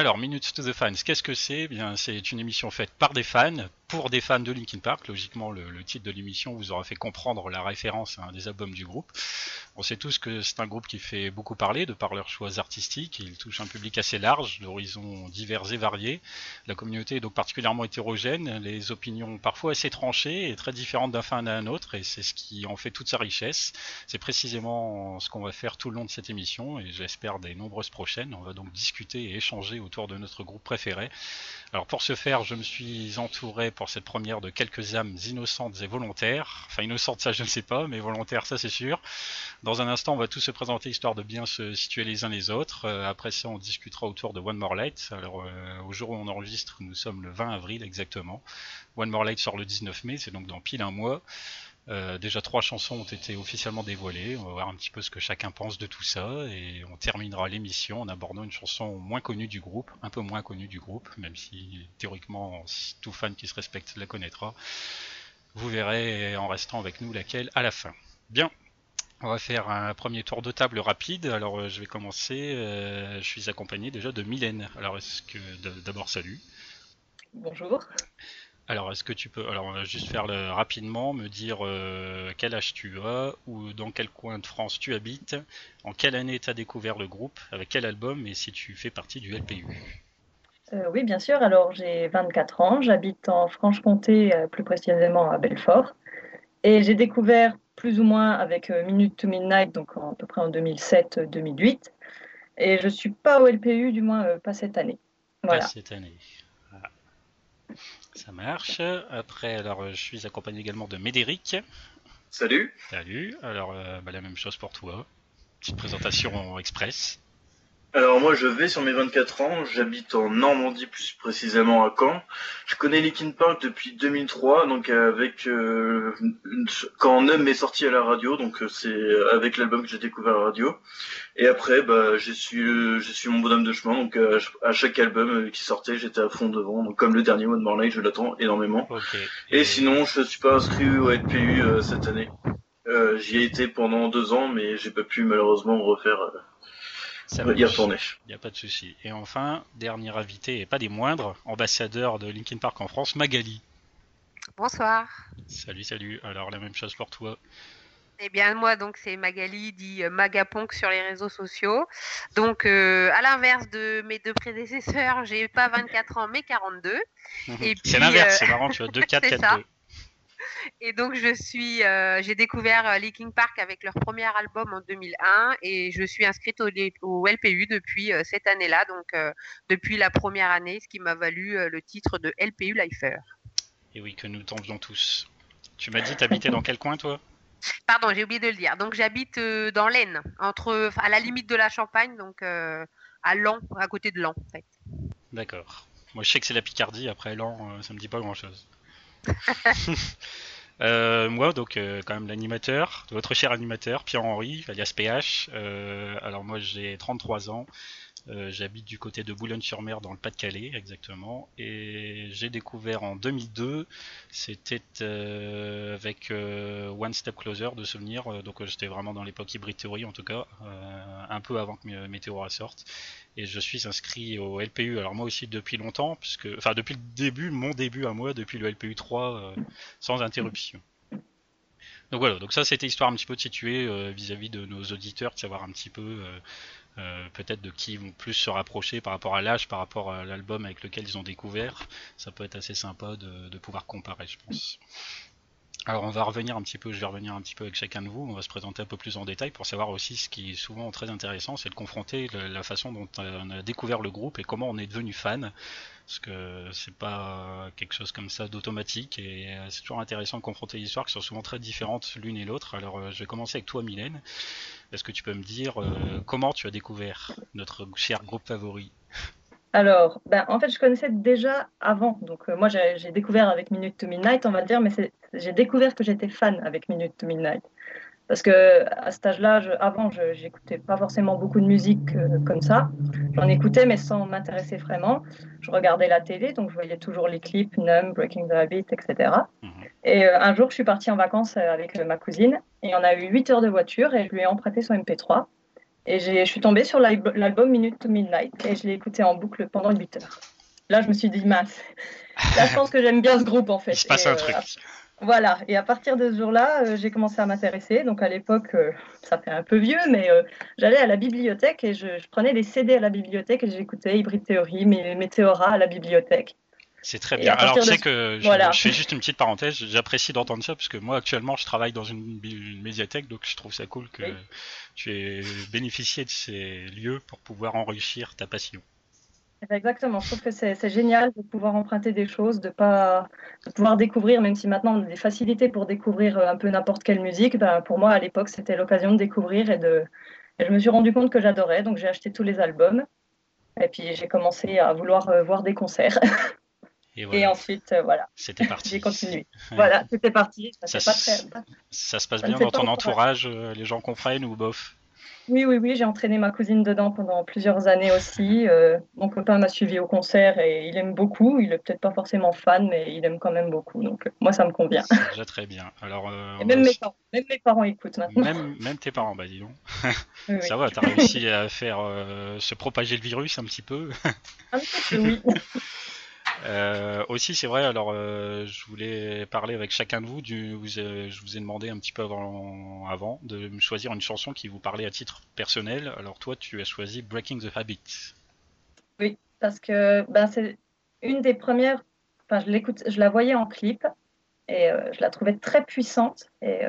Alors, Minutes to the Fans, qu'est-ce que c'est? Eh Bien, c'est une émission faite par des fans, pour des fans de Linkin Park. Logiquement, le, titre de l'émission vous aura fait comprendre la référence à un des albums du groupe. On sait tous que c'est un groupe qui fait beaucoup parler de par leurs choix artistiques. Il touche un public assez large, d'horizons divers et variés. La communauté est donc particulièrement hétérogène, les opinions parfois assez tranchées et très différentes d'un fan à un autre, et c'est ce qui en fait toute sa richesse. C'est précisément ce qu'on va faire tout le long de cette émission, et j'espère des nombreuses prochaines. On va donc discuter et échanger autour de notre groupe préféré. Alors pour ce faire, je me suis entouré pour cette première de quelques âmes innocentes et volontaires. Enfin innocentes, ça je ne sais pas, mais volontaires, ça c'est sûr. Dans un instant, on va tous se présenter histoire de bien se situer les uns les autres. Euh, après ça, on discutera autour de One More Light. Alors euh, au jour où on enregistre, nous sommes le 20 avril exactement. One More Light sort le 19 mai, c'est donc dans pile un mois. Euh, déjà trois chansons ont été officiellement dévoilées. On va voir un petit peu ce que chacun pense de tout ça et on terminera l'émission en abordant une chanson moins connue du groupe, un peu moins connue du groupe, même si théoriquement tout fan qui se respecte la connaîtra. Vous verrez en restant avec nous laquelle à la fin. Bien, on va faire un premier tour de table rapide. Alors euh, je vais commencer. Euh, je suis accompagné déjà de Mylène. Alors est-ce que d'abord salut. Bonjour. Alors, est-ce que tu peux, alors on va juste faire le, rapidement, me dire euh, quel âge tu as, ou dans quel coin de France tu habites, en quelle année tu as découvert le groupe, avec quel album, et si tu fais partie du LPU euh, Oui, bien sûr. Alors, j'ai 24 ans, j'habite en Franche-Comté, euh, plus précisément à Belfort, et j'ai découvert plus ou moins avec Minute to Midnight, donc à peu près en 2007-2008, et je suis pas au LPU, du moins pas cette année. Voilà. Pas cette année. Ça marche. Après, alors, je suis accompagné également de Médéric. Salut. Salut. Alors, euh, bah, la même chose pour toi. Petite présentation express. Alors moi je vais sur mes 24 ans, j'habite en Normandie plus précisément à Caen. Je connais Linkin Park depuis 2003, donc avec euh, quand Numb est sorti à la radio, donc euh, c'est avec l'album que j'ai découvert à la radio. Et après bah j'ai su j'ai su mon bonhomme de chemin, donc à chaque album qui sortait j'étais à fond devant, donc comme le dernier One More Night je l'attends énormément. Et... sinon je suis pas inscrit au LPU cette année. J'y ai été pendant deux ans mais j'ai pas pu malheureusement refaire ça va y retourner. Il n'y a pas de souci. Et enfin, dernier invité, et pas des moindres, ambassadeur de Linkin Park en France, Magali. Bonsoir. Salut, salut. Alors, la même chose pour toi. Eh bien, moi, donc, c'est Magali, dit euh, Magaponk sur les réseaux sociaux. Donc, euh, à l'inverse de mes deux prédécesseurs, j'ai pas 24 ans, mais 42. c'est l'inverse, c'est euh, marrant, tu as 2, 4, 4, 2. Et donc je suis, euh, j'ai découvert euh, Linkin Park avec leur premier album en 2001 et je suis inscrite au, LPU depuis euh, cette année-là, donc depuis la première année, ce qui m'a valu le titre de LPU Lifer. Et oui, que nous t'envions tous. Tu m'as dit, t'habitais dans quel coin toi? Pardon, j'ai oublié de le dire. Donc j'habite dans l'Aisne, entre, à la limite de la Champagne, donc à Lan, à côté de Lan en fait. D'accord. Moi je sais que c'est la Picardie, après Lan, ça me dit pas grand-chose. Euh, moi, donc, euh, quand même l'animateur, votre cher animateur, Pierre-Henri, alias PH. Euh, alors, moi, j'ai 33 ans. J'habite du côté de Boulogne-sur-Mer, dans le Pas-de-Calais, exactement. Et j'ai découvert en 2002, c'était avec One Step Closer de souvenir. donc, j'étais vraiment dans l'époque Hybrid Theory, en tout cas, un peu avant que Météora sorte et je suis inscrit au LPU. Alors moi aussi depuis longtemps, puisque, enfin depuis le début, mon début à moi, depuis le LPU 3, euh, sans interruption. Donc voilà, donc ça c'était histoire un petit peu de situer euh, vis-à-vis de nos auditeurs, de savoir un petit peu euh, peut-être de qui ils vont plus se rapprocher par rapport à l'âge, par rapport à l'album avec lequel ils ont découvert. Ça peut être assez sympa de, de pouvoir comparer, je pense. Alors on va revenir un petit peu, je vais revenir un petit peu avec chacun de vous, on va se présenter un peu plus en détail pour savoir aussi ce qui est souvent très intéressant, c'est de confronter la façon dont on a découvert le groupe et comment on est devenu fan, parce que c'est pas quelque chose comme ça d'automatique et euh, c'est toujours intéressant de confronter les histoires qui sont souvent très différentes l'une et l'autre. Alors euh, je vais commencer avec toi Mylène, est-ce que tu peux me dire euh, comment tu as découvert notre cher groupe favori? Alors, ben, en fait, je connaissais déjà avant. Donc, euh, moi, j'ai découvert avec Minute to Midnight, on va dire, mais j'ai découvert que j'étais fan avec Minute to Midnight. Parce que à cet âge-là, avant, je n'écoutais pas forcément beaucoup de musique euh, comme ça. J'en écoutais, mais sans m'intéresser vraiment. Je regardais la télé, donc je voyais toujours les clips, Numb, Breaking the Habit, etc. Et mhm. euh, un jour, je suis partie en vacances avec ma cousine, et on a eu 8 heures de voiture, et je lui ai emprunté son MP3. Et je suis tombée sur l'album Minute to Midnight et je l'ai écouté en boucle pendant 8 heures. Là, je me suis dit, mince. Là, je pense que j'aime bien ce groupe en fait. Il se passe un truc. Euh, voilà, et à partir de ce jour-là, euh, j'ai commencé à m'intéresser. Donc à l'époque, euh, ça fait un peu vieux, mais j'allais à la bibliothèque et je, prenais des CD à la bibliothèque et j'écoutais Hybrid Theory, Météora à la bibliothèque. C'est très bien. Alors tu sais que je, je, fais juste une petite parenthèse, j'apprécie d'entendre ça parce que moi actuellement je travaille dans une, médiathèque donc je trouve ça cool que tu aies bénéficié de ces lieux pour pouvoir enrichir ta passion. Exactement, je trouve que c'est génial de pouvoir emprunter des choses, de pas de pouvoir découvrir, même si maintenant on a des facilités pour découvrir un peu n'importe quelle musique. Ben, pour moi à l'époque c'était l'occasion de découvrir et de et je me suis rendu compte que j'adorais, donc j'ai acheté tous les albums et puis j'ai commencé à vouloir euh, voir des concerts. Et, ensuite, euh, voilà. C'était parti. J'ai continué. Voilà, c'était parti. Ça, ça, se passe bien dans ton entourage, euh, les gens comprennent ou bof? Oui, oui, oui. J'ai entraîné ma cousine dedans pendant plusieurs années aussi. Euh, mon copain m'a suivi au concert et il aime beaucoup. Il est peut-être pas forcément fan, mais il aime quand même beaucoup. Donc moi, ça me convient. C'est déjà très bien. Alors, même, mes parents, même mes parents écoutent maintenant. Même, même tes parents, bah dis donc. ça va, tu as réussi à faire se propager le virus un petit peu. un petit peu, oui. Euh, aussi, c'est vrai. Alors, euh, je voulais parler avec chacun de vous. Du, vous euh, je vous ai demandé un petit peu avant, avant de me choisir une chanson qui vous parlait à titre personnel. Alors, toi, tu as choisi Breaking the Habit. Oui, parce que ben, c'est une des premières. Enfin, je l'écoute, je la voyais en clip et je la trouvais très puissante. Et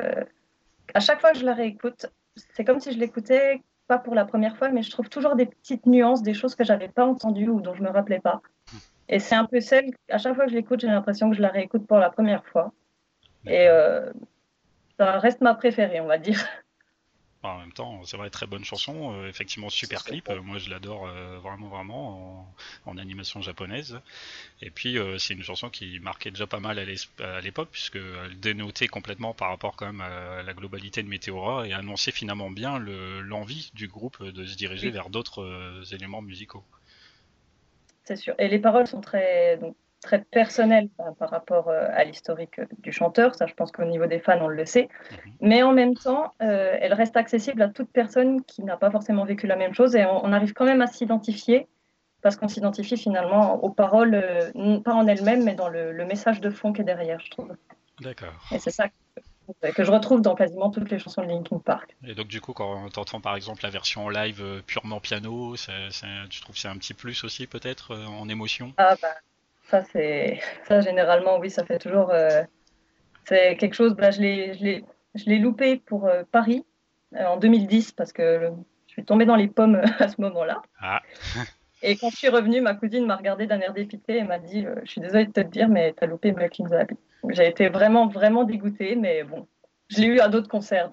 à chaque fois que je la réécoute, c'est comme si je l'écoutais pas pour la première fois, mais je trouve toujours des petites nuances, des choses que j'avais pas entendues ou dont je me rappelais pas. Et c'est un peu celle, à chaque fois que je l'écoute, j'ai l'impression que je la réécoute pour la première fois. Et euh, ça reste ma préférée, on va dire. En même temps, c'est vrai, très bonne chanson, euh, effectivement super clip. Euh, moi, je l'adore vraiment, vraiment en, animation japonaise. Et puis, c'est une chanson qui marquait déjà pas mal à l'époque, puisqu'elle dénotait complètement par rapport quand même à la globalité de Meteora et annonçait finalement bien l'envie du groupe de se diriger vers d'autres éléments musicaux c'est sûr. Et les paroles sont très, donc, très personnelles par, rapport euh, à l'historique euh, du chanteur. Ça, je pense qu'au niveau des fans, on le sait. Mhm. Mais en même temps, euh, elle reste accessible à toute personne qui n'a pas forcément vécu la même chose. Et on, arrive quand même à s'identifier parce qu'on s'identifie finalement aux paroles, pas en elles-mêmes, mais dans le, le, message de fond qui est derrière, je trouve. D'accord. Et c'est ça que je retrouve dans quasiment toutes les chansons de Linkin Park. Et donc du coup, quand tu entends par exemple la version live euh, purement piano, tu trouves c'est un petit plus aussi peut-être euh, en émotion? Ah bah ça c'est ça généralement oui ça fait toujours euh, c'est quelque chose. Bah, je l'ai je l'ai loupé pour Paris en 2010 parce que je suis tombée dans les pommes à ce moment-là. Ah. Et quand je suis revenue, ma cousine m'a regardé d'un air dépité et m'a dit Je suis désolée de te dire, mais t'as loupé Black in the Habit. J'ai été vraiment, vraiment dégoûtée, mais bon, je l'ai eu à d'autres concerts.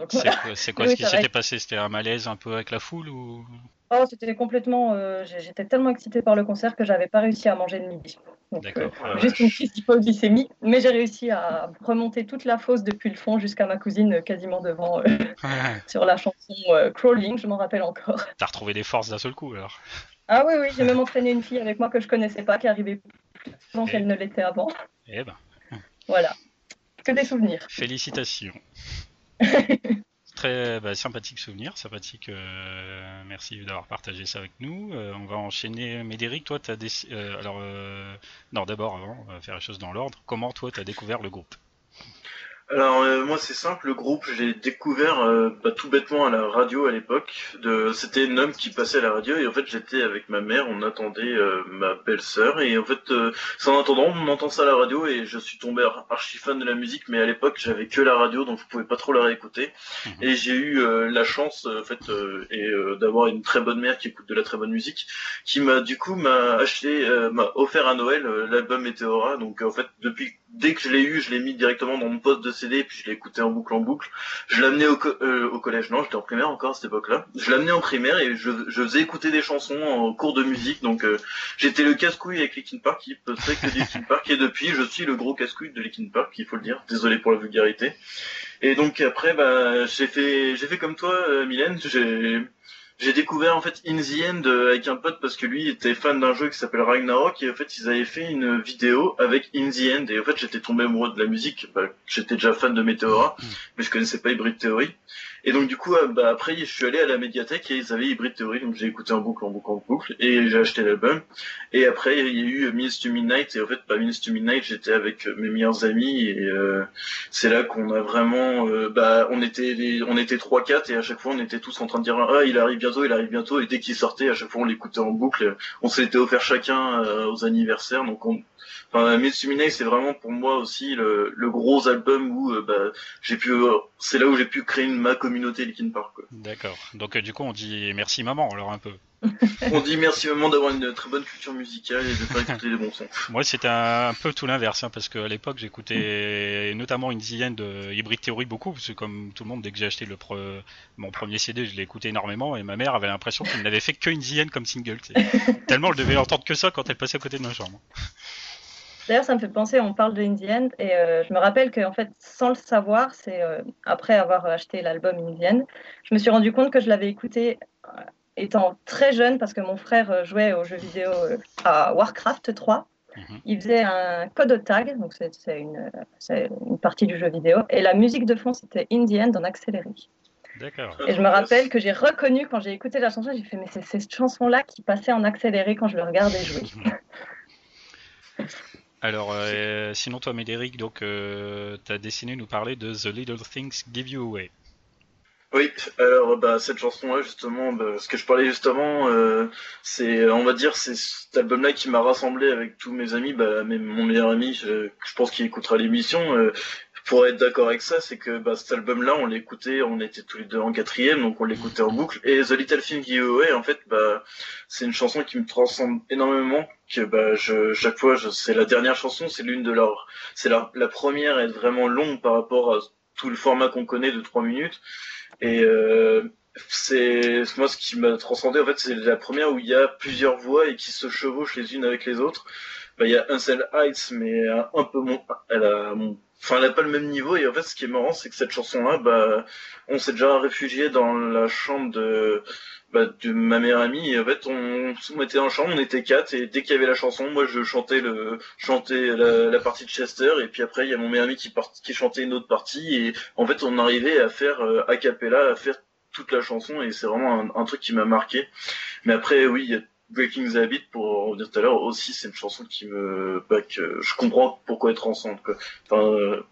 C'est quoi, ce qui s'était passé? C'était un malaise un peu avec la foule ou? Oh, c'était complètement. Euh, j'étais tellement excitée par le concert que j'avais pas réussi à manger de midi. D'accord. Euh, juste une crise d'hypoglycémie, mais j'ai réussi à remonter toute la fosse depuis le fond jusqu'à ma cousine euh, quasiment devant sur la chanson Crawling, je m'en rappelle encore. T'as retrouvé des forces d'un seul coup alors Ah oui, oui, j'ai même entraîné une fille avec moi que je connaissais pas, qui arrivait plus souvent qu'elle ne l'était avant. Eh ben. Voilà. Que des souvenirs. Félicitations. Très bah, sympathique souvenir, sympathique. Euh, merci d'avoir partagé ça avec nous. Euh, on va enchaîner. Médéric, toi, tu as des. Euh, alors, non, d'abord, avant, on va faire les choses dans l'ordre. Comment toi, tu as découvert le groupe? Alors euh, moi c'est simple, le groupe j'ai découvert euh, bah, tout bêtement à la radio à l'époque. De... C'était un homme qui passait à la radio et en fait j'étais avec ma mère, on attendait euh, ma belle-sœur et en fait c'est en attendant on entend ça à la radio et je suis tombé archi fan de la musique mais à l'époque j'avais que la radio donc je pouvais pas trop la réécouter mhm. et j'ai eu la chance en fait et d'avoir une très bonne mère qui écoute de la très bonne musique qui m'a du coup m'a acheté m'a offert à Noël l'album Meteora donc en fait depuis dès que je l'ai eu je l'ai mis directement dans mon poste de CD, puis je l'ai écouté en boucle en boucle. Je l'amenais au, euh, au collège, non, j'étais en primaire encore à cette époque-là. Je l'amenais en primaire et je, faisais écouter des chansons en cours de musique, donc euh, j'étais le casse-couille avec Linkin Park, qui faisait que Linkin Park, et depuis je suis le gros casse-couille de Linkin Park, il faut le dire. Désolé pour la vulgarité. Et donc après, bah, j'ai fait, fait comme toi, euh, Mylène, j'ai j'ai découvert en fait In the End euh, avec un pote parce que lui était fan d'un jeu qui s'appelle Ragnarok et en fait ils avaient fait une vidéo avec In the End et en fait j'étais tombé amoureux de la musique. Bah, j'étais déjà fan de Meteora mm. mais je connaissais pas Hybrid Theory. Et donc du coup, euh, bah, après, je suis allé à la médiathèque et ils avaient Hybrid Theory, donc j'ai écouté en boucle, en boucle, en boucle, et j'ai acheté l'album. Et après, il y a eu Minutes to Midnight, et en fait, pas bah, Minutes to Midnight, j'étais avec euh, mes meilleurs amis, et euh, c'est là qu'on a vraiment, bah, on était, on était trois, quatre, et à chaque fois, on était tous en train de dire, ah, il arrive bientôt, il arrive bientôt, et dès qu'il sortait, à chaque fois, on l'écoutait en boucle. On s'était offert chacun aux anniversaires, donc on, Enfin, Mitsuminei, c'est vraiment pour moi aussi le, le gros album où euh, bah, j'ai pu, euh, c'est là où j'ai pu créer ma communauté Linkin Park. D'accord. Donc euh, du coup, on dit merci maman alors un peu. on dit merci maman d'avoir une très bonne culture musicale et de faire écouter des bons sons. Moi, c'était un, peu tout l'inverse, hein, parce qu'à l'époque, j'écoutais notamment une dizaine de Hybrid Theory beaucoup, parce que comme tout le monde, dès que j'ai acheté le mon premier CD, je l'ai écouté énormément, et ma mère avait l'impression qu'il n'avait fait qu'une dizaine comme single. Tellement elle devait entendre que ça quand elle passait à côté de ma chambre. D'ailleurs, ça me fait penser, on parle de In the End, et euh, je me rappelle qu'en fait, sans le savoir, c'est euh, après avoir acheté l'album In the End, je me suis rendu compte que je l'avais écouté euh, étant très jeune, parce que mon frère jouait aux jeux vidéo à Warcraft 3. Mhm. Il faisait un code tag, donc c'est une, une, partie du jeu vidéo, et la musique de fond, c'était In the End en accéléré. D'accord. Et je me rappelle que j'ai reconnu quand j'ai écouté la chanson, j'ai fait, mais c'est cette chanson-là qui passait en accéléré quand je le regardais jouer. Alors, euh, sinon toi, Médéric, donc, euh, tu as dessiné nous parler de The Little Things Give You Away. Oui, alors bah, cette chanson-là, justement, bah, ce que je parlais justement, euh, c'est, on va dire, c'est cet album-là qui m'a rassemblé avec tous mes amis, bah, même mon meilleur ami, je, je pense qu'il écoutera l'émission, euh, pour être d'accord avec ça, c'est que bah, cet album-là, on l'écoutait, on était tous les deux en quatrième, donc on l'écoutait en boucle. Et The Little Thing Give Away, en fait, bah, c'est une chanson qui me transcende énormément. Que bah, je, chaque fois, c'est la dernière chanson, c'est l'une de leurs, c'est la, la première est vraiment longue par rapport à tout le format qu'on connaît de trois minutes. Et euh, c'est moi ce qui m'a transcendé en fait, c'est la première où il y a plusieurs voix et qui se chevauchent les unes avec les autres. Bah, il y a Ansel Heights, mais un peu moins, elle a enfin elle n'a pas le même niveau et en fait ce qui est marrant c'est que cette chanson là bah on s'est déjà réfugié dans la chambre de bah, de ma meilleure amie et en fait on, on était en chambre on était quatre et dès qu'il y avait la chanson moi je chantais le chantais la, partie de Chester et puis après il y a mon meilleur ami qui qui chantait une autre partie et en fait on arrivait à faire euh, a cappella à faire toute la chanson et c'est vraiment un, un, truc qui m'a marqué. Mais après oui il y a Breaking the Habit, pour revenir tout à l'heure, aussi, c'est une chanson qui me, que je comprends pourquoi être ensemble, euh,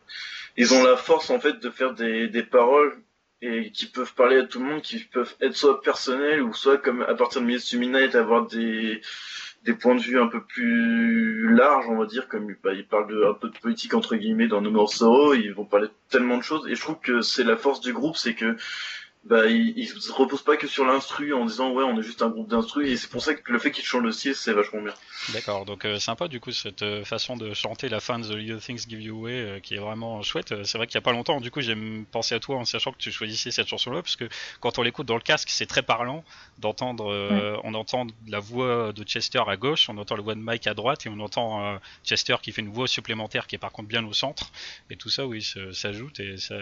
ils ont la force, en fait, de faire des, des paroles et qui peuvent parler à tout le monde, qui peuvent être soit personnelles ou soit comme à partir de Minutes Midnight avoir des des points de vue un peu plus larges, on va dire, comme bah, ils parlent de un peu de politique entre guillemets dans No More Sorrow, ils vont parler de tellement de choses. Et je trouve que c'est la force du groupe, c'est que bah, il, se repose pas que sur l'instru en disant ouais on est juste un groupe d'instru et c'est pour ça que le fait qu'il change le style c'est vachement bien. D'accord, donc euh, sympa du coup cette euh, façon de chanter la fin de The Little Things Give You Away euh, qui est vraiment chouette. C'est vrai qu'il y a pas longtemps du coup j'ai pensé à toi en sachant que tu choisissais cette chanson là parce que quand on l'écoute dans le casque c'est très parlant d'entendre on entend la voix de Chester à gauche, on entend le voix de Mike à droite et on entend Chester qui fait une voix supplémentaire qui est par contre bien au centre et tout ça oui s'ajoute et ça,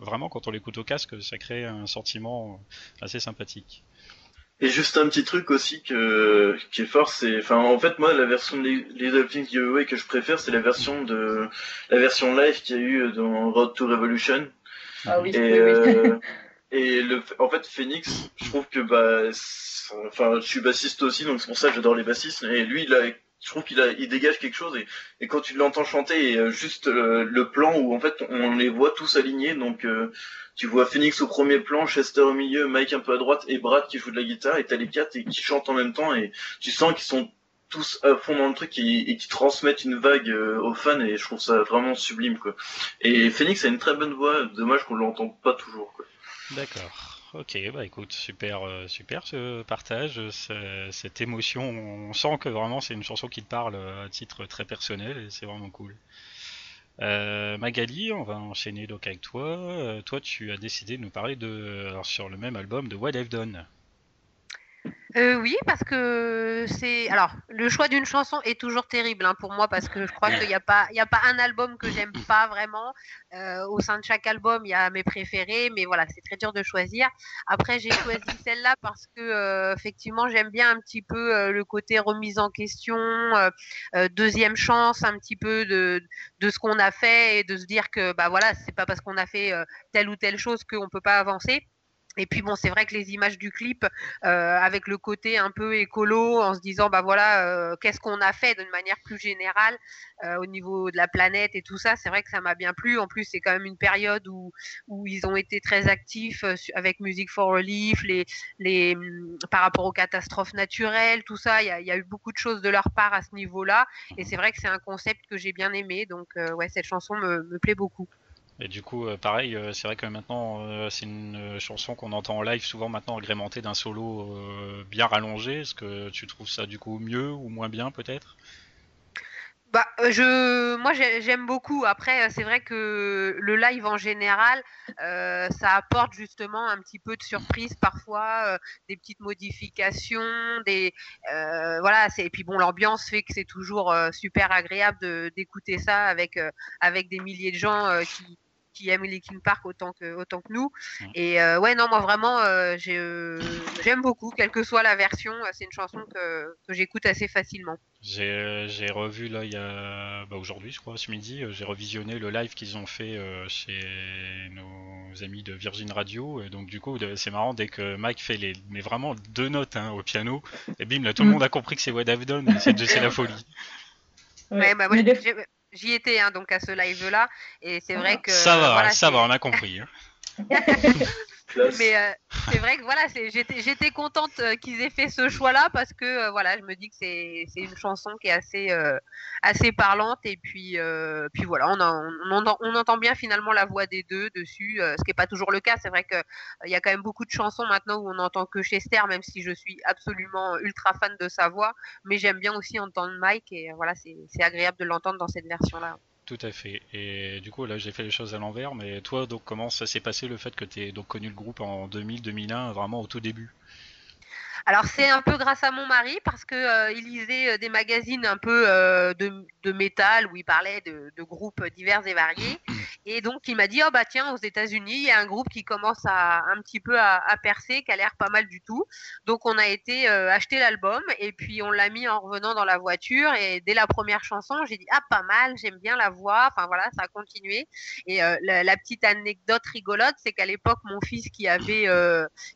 vraiment quand on l'écoute au casque ça crée un sentiment assez sympathique. Et juste un petit truc aussi que qui est fort, c'est, enfin, en fait, moi, la version de Little Things Giveaway que je préfère, c'est la version de la version live qu'il y a eu dans Road to Revolution. Ah oui. Et, euh, et le, en fait, Phoenix, je trouve que bah, enfin, je suis bassiste aussi, donc c'est pour ça que j'adore les bassistes. Et lui, il a je trouve qu'il il dégage quelque chose et, quand tu l'entends chanter et juste le plan où en fait on les voit tous alignés donc tu vois Phoenix au premier plan, Chester au milieu, Mike un peu à droite et Brad qui joue de la guitare et t'as les quatre et qui chantent en même temps et tu sens qu'ils sont tous à fond dans le truc et, qui transmettent une vague euh, aux fans et je trouve ça vraiment sublime quoi. Et Phoenix a une très bonne voix, dommage qu'on l'entende pas toujours quoi. D'accord. Ok, bah écoute, super, euh, super ce partage, cette émotion. On sent que vraiment c'est une chanson qui te parle à titre très personnel et c'est vraiment cool. Euh, Magali, on va enchaîner donc avec toi. Euh, toi, tu as décidé de nous parler de, sur le même album de What I've Done. Euh, oui, parce que c'est. Alors, le choix d'une chanson est toujours terrible hein, pour moi parce que je crois qu'il n'y a pas, pas un album que j'aime pas vraiment. Euh, au sein de chaque album, il y a mes préférés, mais voilà, c'est très dur de choisir. Après, j'ai choisi celle-là parce que euh, effectivement, j'aime bien un petit peu le côté remise en question, deuxième chance, un petit peu de de ce qu'on a fait et de se dire que bah voilà, c'est pas parce qu'on a fait telle ou telle chose qu'on peut pas avancer. Et puis bon, c'est vrai que les images du clip, euh, avec le côté un peu écolo, en se disant bah voilà, euh, qu'est-ce qu'on a fait d'une manière plus générale euh, au niveau de la planète et tout ça, c'est vrai que ça m'a bien plu. En plus, c'est quand même une période où où ils ont été très actifs avec Music for Relief, les les mm, par rapport aux catastrophes naturelles, tout ça. Il y a, y a, eu beaucoup de choses de leur part à ce niveau-là, et c'est vrai que c'est un concept que j'ai bien aimé. Donc ouais, cette chanson me, me plaît beaucoup. Et du coup, euh, pareil, euh, c'est vrai que maintenant, euh, c'est une chanson qu'on entend en live, souvent maintenant agrémentée d'un solo bien rallongé. Est-ce que tu trouves ça du coup mieux ou moins bien peut-être? Bah, je, moi j'aime beaucoup. Après, c'est vrai que le live en général, ça apporte justement un petit peu de surprise parfois, des petites modifications, des voilà. Et puis bon, l'ambiance fait que c'est toujours super agréable d'écouter ça avec avec des milliers de gens qui qui aiment Linkin Park autant que, autant que nous. Et euh, ouais, non, moi vraiment, euh, euh, j'aime beaucoup, quelle que soit la version. C'est une chanson que, que j'écoute assez facilement. J'ai revu là, il y a bah, aujourd'hui, je crois, ce midi, j'ai revisionné le live qu'ils ont fait chez nos amis de Virgin Radio. Et donc, du coup, c'est marrant, dès que Mike fait les, mais vraiment deux notes hein, au piano, et bim, là, tout le mm. monde a compris que c'est What I've Done, c'est la folie. Ouais, bah, moi, j'y étais hein, donc à ce live là et c'est vrai que ça va ça va on a compris hein. Mais euh, c'est vrai que voilà, j'étais, contente euh, qu'ils aient fait ce choix-là parce que euh, voilà, je me dis que c'est, une chanson qui est assez, assez parlante et puis, puis voilà, on, entend bien finalement la voix des deux dessus, ce qui n'est pas toujours le cas. C'est vrai qu'il il y a quand même beaucoup de chansons maintenant où on n'entend que Chester, même si je suis absolument ultra fan de sa voix, mais j'aime bien aussi entendre Mike et voilà, c'est agréable de l'entendre dans cette version-là. Tout à fait. Et du coup, là, j'ai fait les choses à l'envers. Mais toi, donc, comment ça s'est passé le fait que tu aies donc connu le groupe en 2000-2001, vraiment au tout début? Alors c'est un peu grâce à mon mari parce que euh, il lisait euh, des magazines un peu euh, de, de, métal où il parlait de, de, groupes divers et variés et donc il m'a dit oh bah tiens aux États-Unis il y a un groupe qui commence à un petit peu à, à percer qui a l'air pas mal du tout. Donc on a été acheter l'album et puis on l'a mis en revenant dans la voiture. Et dès la première chanson j'ai dit ah pas mal j'aime bien la voix. Enfin voilà ça a continué. Et la, la, petite anecdote rigolote c'est qu'à l'époque mon fils qui avait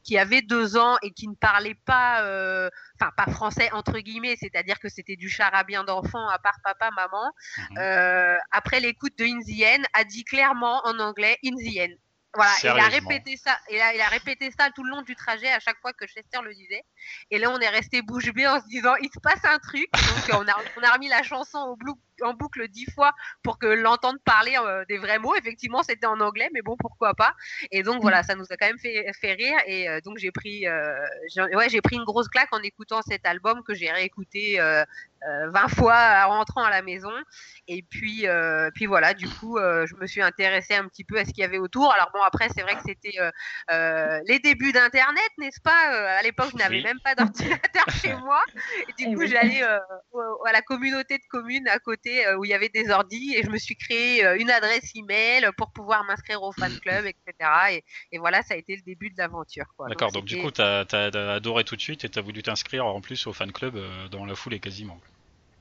qui avait deux ans et qui ne parlait pas euh, enfin pas français entre guillemets, c'est-à-dire que c'était du charabien d'enfant à part papa, maman. Mhm. Euh, après l'écoute de In the End, a dit clairement en anglais In the End. Voilà, il a répété ça, il a, il a répété ça tout le long du trajet à chaque fois que Chester le disait. Et là, on est resté bouche bée en se disant, il se passe un truc. Donc, on a, on a remis la chanson au, blue, en boucle dix fois pour que l'entende parler euh, des vrais mots. Effectivement, c'était en anglais, mais bon, pourquoi pas. Et donc voilà, ça nous a quand même fait, fait rire. Et euh, donc j'ai pris, euh, ouais, j'ai pris une grosse claque en écoutant cet album que j'ai réécouté 20 fois en rentrant à la maison. Et puis, puis voilà, du coup, je me suis intéressée un petit peu à ce qu'il y avait autour. Alors bon, après, c'est vrai que c'était les débuts d'Internet, n'est-ce pas À l'époque, je n'avais même pas d'ordinateur chez moi. Et du coup, j'allais à la communauté de communes à côté euh, où il y avait des ordis et je me suis créé euh, une adresse email pour pouvoir m'inscrire au fan club, etc. Et, voilà, ça a été le début de l'aventure. D'accord, donc, du coup, tu as, adoré tout de suite et tu as voulu t'inscrire en plus au fan club euh, dans la foulée quasiment.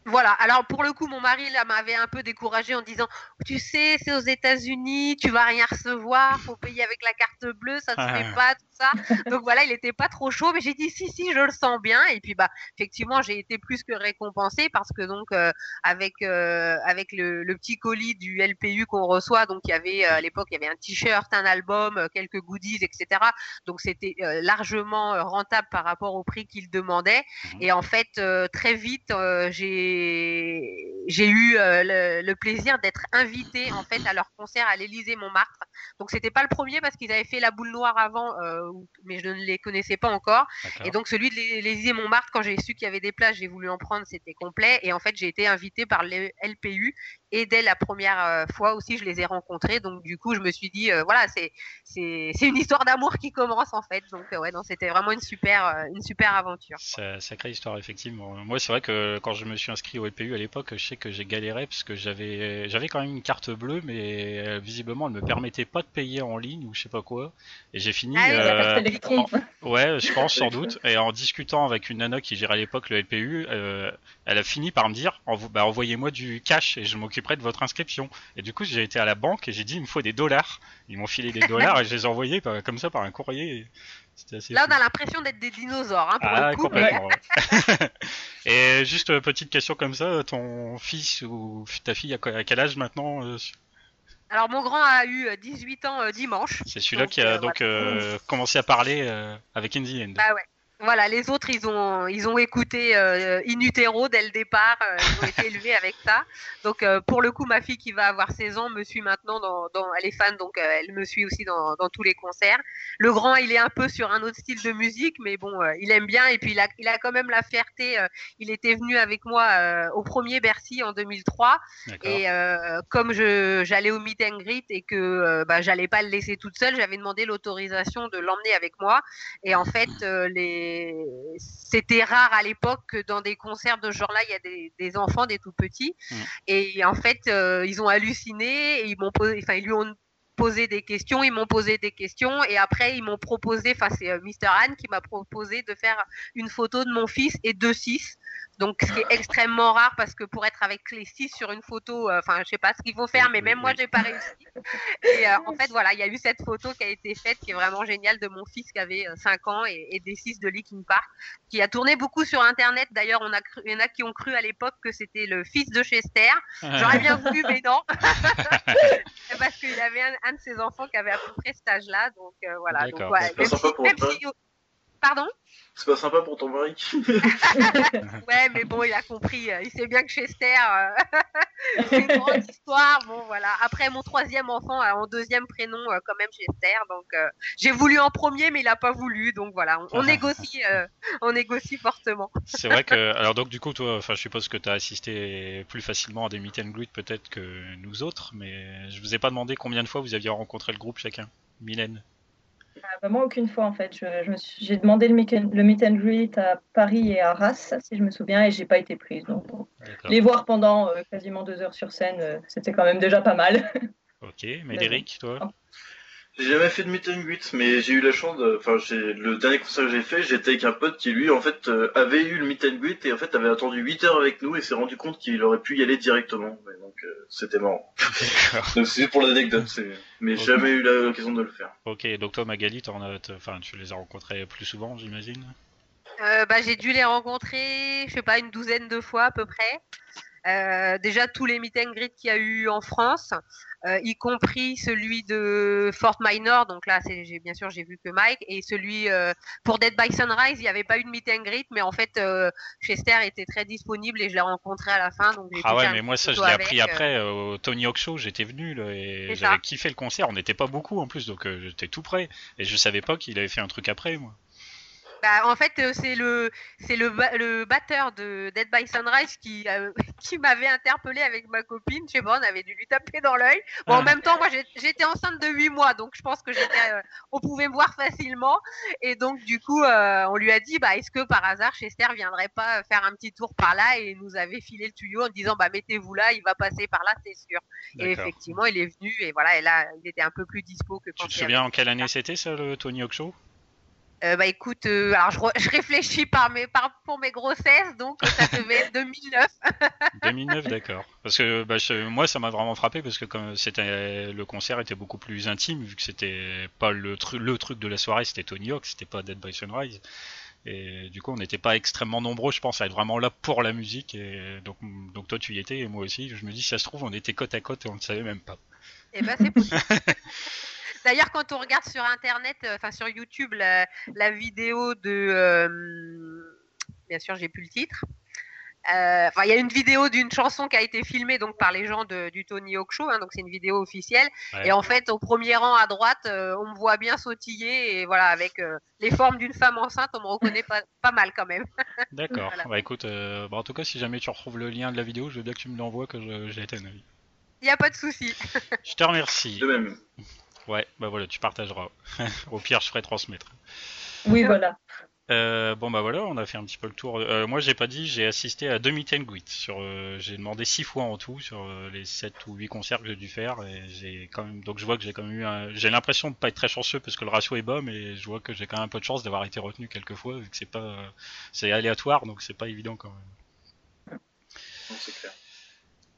voilà. Alors pour le coup, mon mari là m'avait un peu découragé en disant, tu sais, c'est aux États-Unis, tu vas rien recevoir, faut payer avec la carte bleue, ça se Ah. fait pas tout ça. Donc voilà, il était pas trop chaud, mais j'ai dit si si, je le sens bien. Et puis bah effectivement, j'ai été plus que récompensée parce que donc euh, avec euh, avec le, le petit colis du LPU qu'on reçoit, donc il y avait euh, à l'époque il y avait un t-shirt, un album, quelques goodies, etc. Donc c'était euh, largement rentable par rapport au prix qu'il demandait. Mhm. Et en fait, très vite, j'ai j'ai eu le, le plaisir d'être invitée en fait à leur concert à l'Élysée Montmartre. Donc c'était pas le premier parce qu'ils avaient fait la boule noire avant, euh, mais je ne les connaissais pas encore. Et donc celui de l'Élysée Montmartre, quand j'ai su qu'il y avait des places, j'ai voulu en prendre, c'était complet. Et en fait, j'ai été invitée par le LPU et dès la première euh, fois aussi, je les ai rencontrés. Donc du coup, je me suis dit, euh, voilà, c'est c'est c'est une histoire d'amour qui commence en fait. Donc euh, ouais, non, c'était vraiment une super euh, une super aventure. Sa- Sacrée histoire, effectivement. Moi, c'est vrai que quand je me suis inscrit au LPU à l'époque, je sais que j'ai galéré parce que j'avais j'avais quand même une carte bleue, mais visiblement, elle me permettait pas de payer en ligne ou je sais pas quoi. Et j'ai fini. Ah euh, électron. Ouais, je pense sans doute. Et en discutant avec une nana qui gérait à l'époque le LPU, elle a fini par me dire bah, envoyez-moi du cash et je m'occuperai de votre inscription. Et du coup, j'ai été à la banque et j'ai dit il me faut des dollars. Ils m'ont filé des dollars et je les ai envoyés par- comme ça par un courrier. Assez Là, on a l'impression d'être des dinosaures, hein, pour Ah, le coup. mais- complètement. ouais. et juste euh, petite question comme ça, ton fils ou ta fille à quel âge maintenant euh, Alors, mon grand a eu euh, 18 ans euh, dimanche. C'est celui-là qui a euh, donc euh, commencé à parler euh, avec In the End. Bah ouais. Voilà, les autres, ils ont, ils ont écouté euh, In Utero dès le départ. euh, ils ont été élevés avec ça. Donc, euh, pour le coup, ma fille qui va avoir 16 ans me suit maintenant dans, dans elle est fan, donc euh, elle me suit aussi dans, dans tous les concerts. Le grand, il est un peu sur un autre style de musique, mais bon, il aime bien. Et puis, il a, il a quand même la fierté. il était venu avec moi au premier Bercy en 2003. D'accord. Et comme je j'allais au meet and greet et que bah, j'allais pas le laisser toute seule, j'avais demandé l'autorisation de l'emmener avec moi. Et en fait, les c'était rare à l'époque que dans des concerts de ce genre-là, il y a des, des enfants, des tout petits. Mm. Et en fait, euh, ils ont halluciné. Et ils m'ont posé, enfin, ils lui ont posé des questions, ils m'ont posé des questions et après ils m'ont proposé, enfin c'est euh, Mr Anne qui m'a proposé de faire une photo de mon fils et deux six. Donc ce qui est extrêmement rare parce que pour être avec les six sur une photo, euh, enfin je sais pas ce qu'il faut faire, mais même moi j'ai pas réussi. Et euh, en fait voilà, il y a eu cette photo qui a été faite qui est vraiment géniale de mon fils qui avait 5 ans et, et des six de Linkin Park, qui a tourné beaucoup sur internet. D'ailleurs on a cru, il y en a qui ont cru à l'époque que c'était le fils de Chester. J'aurais bien voulu, mais non. Parce qu'il avait un, un de ses enfants qui avait à peu près cet âge-là. Donc euh, voilà. Donc, ouais, même si- Pardon? C'est pas sympa pour ton mari Ouais, mais bon, il a compris. Il sait bien que Chester, euh, c'est une grande histoire. Bon, voilà. Après, mon troisième enfant a en deuxième prénom euh, quand même Chester. Donc, euh, j'ai voulu en premier, mais il a pas voulu. Donc voilà, on, on négocie, euh, on négocie fortement. C'est vrai que alors donc du coup toi, enfin je suppose que tu as assisté plus facilement à des meet and greet peut-être que nous autres, mais je vous ai pas demandé combien de fois vous aviez rencontré le groupe chacun. Mylène? Ah, bah, moi, aucune fois, en fait. J'ai demandé le meet, and, le meet and greet à Paris et à Arras, si je me souviens, et j'ai pas été prise. Donc, les voir pendant euh, quasiment deux heures sur scène, euh, c'était quand même déjà pas mal. Ok, Médéric, toi? J'ai jamais fait de meet and greet, mais j'ai eu la chance de... Enfin, j'ai- le dernier concert que j'ai fait, j'étais avec un pote qui, lui, en fait, euh, avait eu le meet and greet et en fait avait attendu 8 heures avec nous et s'est rendu compte qu'il aurait pu y aller directement. Mais donc, euh, c'était marrant. Donc, c'est pour l'anecdote, c'est... mais jamais eu la- l'occasion de le faire. Ok, donc toi Magali, t'en as, enfin tu les as rencontrés plus souvent, j'imagine? Euh, bah, j'ai dû les rencontrer, je sais pas, une douzaine de fois à peu près. Euh, déjà tous les meet and greet qu'il y a eu en France, euh, y compris celui de Fort Minor. Donc là, c'est, bien sûr, j'ai vu que Mike et celui euh, pour Dead by Sunrise, il n'y avait pas eu de meet and greet, mais en fait, Chester était très disponible et je l'ai rencontré à la fin. Donc Ah ouais, mais moi ça je l'ai appris après au Tony Hawk Show, j'étais venu là, et j'avais kiffé le concert, on n'était pas beaucoup en plus, donc j'étais tout prêt. Et je savais pas qu'il avait fait un truc après moi. Bah, en fait, euh, c'est le c'est le, ba- le batteur de Dead by Sunrise qui euh, qui m'avait interpellé avec ma copine. Je sais pas, on avait dû lui taper dans l'œil. Bon, en même temps, moi, j'étais enceinte de 8 mois, donc je pense que j'étais, euh, on pouvait me voir facilement. Et donc, du coup, euh, on lui a dit, bah, est-ce que par hasard Chester viendrait pas faire un petit tour par là Et il nous avait filé le tuyau en disant, bah, mettez-vous là, il va passer par là, c'est sûr. Et effectivement, il est venu et voilà, et là, il était un peu plus dispo que quand Tu te souviens en quelle année c'était ça le Tony Hawk Show? Euh, bah écoute, euh, alors je, je, réfléchis par mes, par, pour mes grossesses, donc ça devait être 2009. 2009, d'accord. Parce que bah, moi, ça m'a vraiment frappé parce que comme c'était le concert était beaucoup plus intime vu que c'était pas le, truc le truc de la soirée, c'était Tony Hawk, c'était pas Dead by Sunrise. Et du coup, on n'était pas extrêmement nombreux, je pense, à être vraiment là pour la musique. Et donc, donc toi, tu y étais et moi aussi. Je me dis, si ça se trouve, on était côte à côte et on ne savait même pas. Et eh ben, c'est possible. D'ailleurs, quand on regarde sur Internet, euh, enfin sur YouTube, la, vidéo de, euh, bien sûr, j'ai plus le titre. Euh, enfin, il y a une vidéo d'une chanson qui a été filmée donc par les gens du Tony Hawk Show, hein, donc c'est une vidéo officielle. Et en fait, au premier rang à droite, on me voit bien sautiller et voilà, avec les formes d'une femme enceinte, on me reconnaît pas, pas mal quand même. D'accord. Bah écoute, bah, en tout cas, si jamais tu retrouves le lien de la vidéo, je veux bien que tu me l'envoies, que j'ai été un avis. Il n'y a pas de souci. je te remercie. De même. Ouais, bah voilà, tu partageras. Au pire, je ferai transmettre. Oui, voilà. Euh, bon bah voilà, on a fait un petit peu le tour. Euh, moi j'ai pas dit, j'ai assisté à demi meet Sur, euh, j'ai demandé six fois en tout sur les 7 ou 8 concerts que j'ai dû faire et j'ai quand même donc je vois que j'ai quand même eu un... j'ai l'impression de pas être très chanceux parce que le ratio est bas mais je vois que j'ai quand même un peu de chance d'avoir été retenu quelques fois vu que c'est pas c'est aléatoire donc c'est pas évident quand même. c'est clair.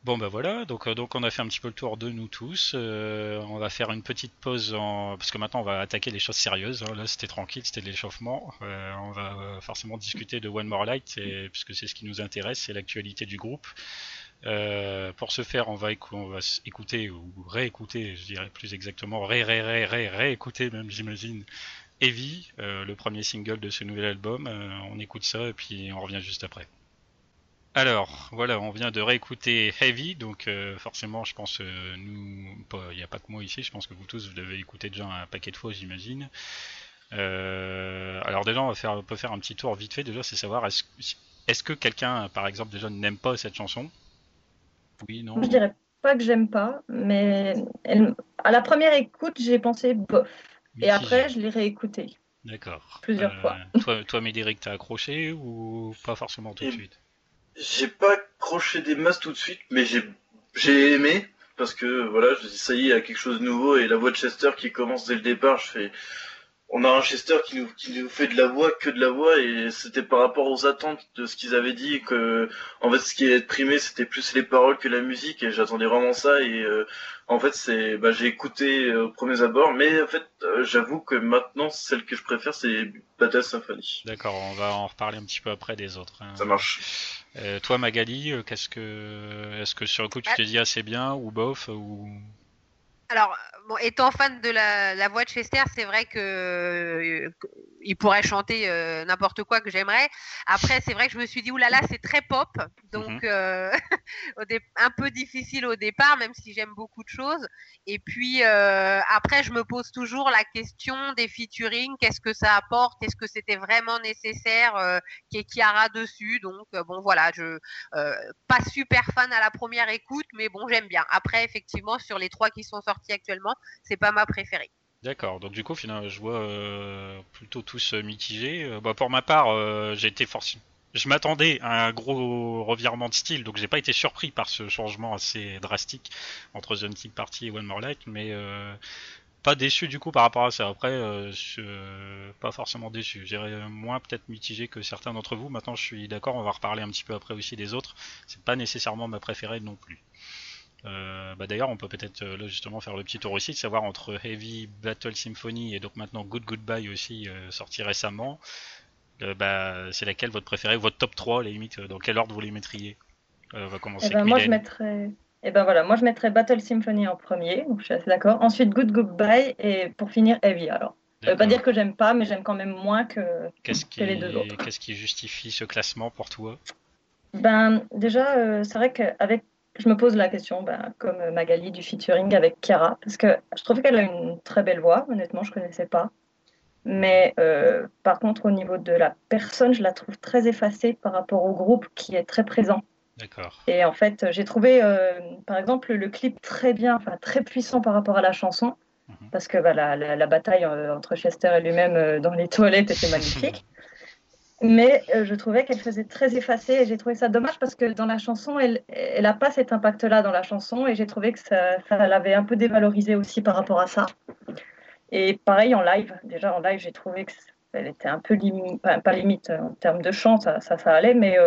Bon bah voilà, donc, euh, donc on a fait un petit peu le tour de nous tous. Euh, on va faire une petite pause en... parce que maintenant on va attaquer les choses sérieuses. Hein. Là c'était tranquille, c'était de l'échauffement. Euh, on va forcément discuter de One More Light puisque c'est ce qui nous intéresse, c'est l'actualité du groupe. pour ce faire, on va, on va écouter ou réécouter, je dirais plus exactement, ré ré ré ré réécouter même j'imagine. Heavy, le premier single de ce nouvel album. on écoute ça et puis on revient juste après. Alors, voilà, on vient de réécouter Heavy, donc euh, forcément, je pense, euh, nous, il n'y a pas que moi ici, je pense que vous tous, vous l'avez écouté déjà un paquet de fois, j'imagine. Euh, alors déjà, on va faire, peut faire un petit tour vite fait, déjà, c'est savoir, est-ce est que quelqu'un, par exemple, déjà n'aime pas cette chanson? Oui, non? Je dirais pas que j'aime pas, mais à la première écoute, j'ai pensé bof. Et après, je l'ai réécouté. D'accord. Plusieurs fois. toi, toi, Médéric, t'as accroché ou pas forcément tout de suite? J'ai pas accroché des masses tout de suite, mais j'ai j'ai aimé parce que voilà, je dis ça y est, il y a quelque chose de nouveau et la voix de Chester qui commence dès le départ, je fais on a un Chester qui nous, qui nous fait de la voix, que de la voix, et c'était par rapport aux attentes de ce qu'ils avaient dit, que en fait ce qui est primé c'était plus les paroles que la musique, et j'attendais vraiment ça, et euh, en fait c'est, bah, j'ai écouté euh, aux premiers abords, mais en fait euh, j'avoue que maintenant celle que je préfère c'est Battle Symphony. D'accord, on va en reparler un petit peu après des autres. Hein. Ça marche. Toi Magali, qu'est-ce que, est-ce que sur le coup tu t'es dit assez bien ou bof ou alors, bon, étant fan de la, voix de Chester, c'est vrai que euh, il pourrait chanter euh, n'importe quoi que j'aimerais. Après, c'est vrai que je me suis dit, oulala, c'est très pop, donc mhm. euh, un peu difficile au départ, même si j'aime beaucoup de choses. Et puis après, je me pose toujours la question des featuring, qu'est-ce que ça apporte, est-ce que c'était vraiment nécessaire? Qu'il y ait Kiara dessus? Donc bon, voilà, je pas super fan à la première écoute, mais bon, j'aime bien. Après, effectivement, sur les trois qui sont sortis actuellement, c'est pas ma préférée. D'accord, donc du coup, finalement, je vois euh, plutôt tous euh, mitigés. Euh, bah, pour ma part, j'ai forcé. Je m'attendais à un gros revirement de style, donc j'ai pas été surpris par ce changement assez drastique entre The Hunting Party et One More Light, mais pas déçu du coup par rapport à ça. Après, pas forcément déçu. J'irais moins peut-être mitigé que certains d'entre vous. Maintenant, je suis d'accord, on va reparler un petit peu après aussi des autres. C'est pas nécessairement ma préférée non plus. Euh, bah d'ailleurs, on peut peut-être euh, là justement faire le petit tour aussi de savoir entre Heavy Battle Symphony et donc maintenant Good Goodbye aussi euh, sorti récemment. bah, c'est laquelle votre préférée, votre top 3, les limites, dans quel ordre vous les mettriez? On va commencer eh ben, moi, je mettrais... Et eh ben voilà, moi je mettrais Battle Symphony en premier, donc je suis assez d'accord. Ensuite Good Goodbye et pour finir Heavy alors. Ça veut pas dire que j'aime pas, mais j'aime quand même moins que, que les deux autres. Qu'est-ce qui justifie ce classement pour toi? Ben déjà, c'est vrai qu'avec je me pose la question, ben, comme Magali du featuring avec Chiara, parce que je trouve qu'elle a une très belle voix, honnêtement, je ne connaissais pas. Mais euh, par contre, au niveau de la personne, je la trouve très effacée par rapport au groupe qui est très présent. D'accord. Et en fait, j'ai trouvé, euh, par exemple, le clip très bien, enfin très puissant par rapport à la chanson, mhm. parce que bah, la, la, bataille euh, entre Chester et lui-même dans les toilettes était magnifique. Mais euh, je trouvais qu'elle faisait très effacée et j'ai trouvé ça dommage parce que dans la chanson, elle n'a pas cet impact-là dans la chanson et j'ai trouvé que ça, ça l'avait un peu dévalorisé aussi par rapport à ça. Et pareil en live, déjà en live, j'ai trouvé que elle était un peu limite, pas, limite en termes de chant, ça, ça, allait, mais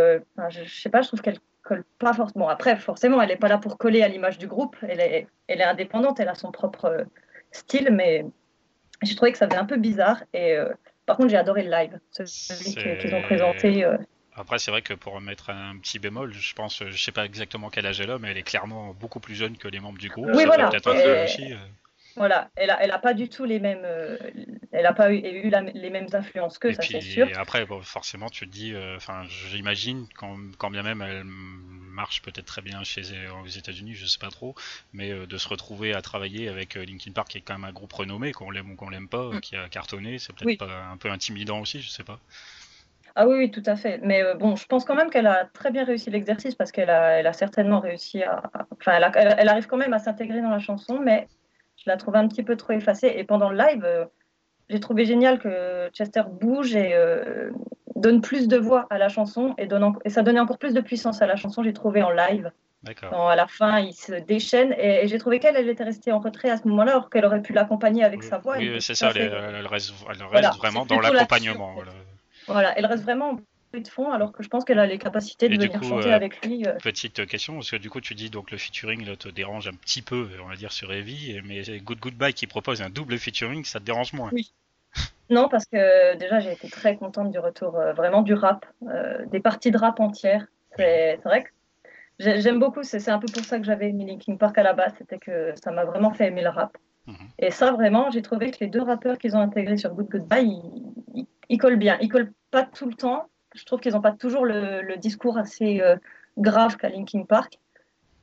je, je, sais pas, je trouve qu'elle colle pas forcément. Après, forcément, elle n'est pas là pour coller à l'image du groupe. Elle est, elle est indépendante, elle a son propre style, mais j'ai trouvé que ça faisait un peu bizarre. Et par contre, j'ai adoré le live, celui qu'ils ont présenté. Après, c'est vrai que pour mettre un petit bémol, je pense, je sais pas exactement quel âge elle a, mais elle est clairement beaucoup plus jeune que les membres du groupe. Oui, voilà. Euh, voilà, elle a, elle a pas du tout les mêmes, euh, elle a pas eu, eu les mêmes influences que ça, c'est sûr. Et après, forcément, tu te dis, euh, enfin, j'imagine quand, quand, bien même elle marche peut-être très bien chez aux États-Unis, je sais pas trop, mais de se retrouver à travailler avec Linkin Park, qui est quand même un groupe renommé, qu'on l'aime ou qu'on l'aime pas, mm. qui a cartonné, c'est peut-être pas un peu intimidant aussi, je sais pas. Ah oui, oui, tout à fait. Mais euh, bon, je pense quand même qu'elle a très bien réussi l'exercice parce qu'elle a, elle a certainement réussi à. Enfin, elle, arrive quand même à s'intégrer dans la chanson, mais je la trouve un petit peu trop effacée. Et pendant le live, euh, j'ai trouvé génial que Chester bouge et euh, donne plus de voix à la chanson et, donne et ça donnait encore plus de puissance à la chanson, j'ai trouvé en live. Quand à la fin, il se déchaîne et, j'ai trouvé qu'elle elle était restée en retrait à ce moment-là, alors qu'elle aurait pu l'accompagner avec sa voix. Oui, c'est ça, elle, reste, vraiment dans l'accompagnement. Voilà, elle reste vraiment en de fond alors que je pense qu'elle a les capacités de venir chanter euh, avec lui. Euh. Petite question, parce que du coup tu dis donc le featuring là, te dérange un petit peu, on va dire sur Heavy, mais Good Goodbye qui propose un double featuring, ça te dérange moins? Oui. Non, parce que déjà j'ai été très contente du retour euh, vraiment du rap, des parties de rap entières. C'est vrai que j'aime beaucoup, c'est un peu pour ça que j'avais mis Linkin Park à la base, c'était que ça m'a vraiment fait aimer le rap. Mhm. Et ça, vraiment, j'ai trouvé que les deux rappeurs qu'ils ont intégrés sur Good Goodbye, ils, collent bien. Ils collent pas tout le temps. Je trouve qu'ils n'ont pas toujours le, discours assez euh, grave qu'à Linkin Park.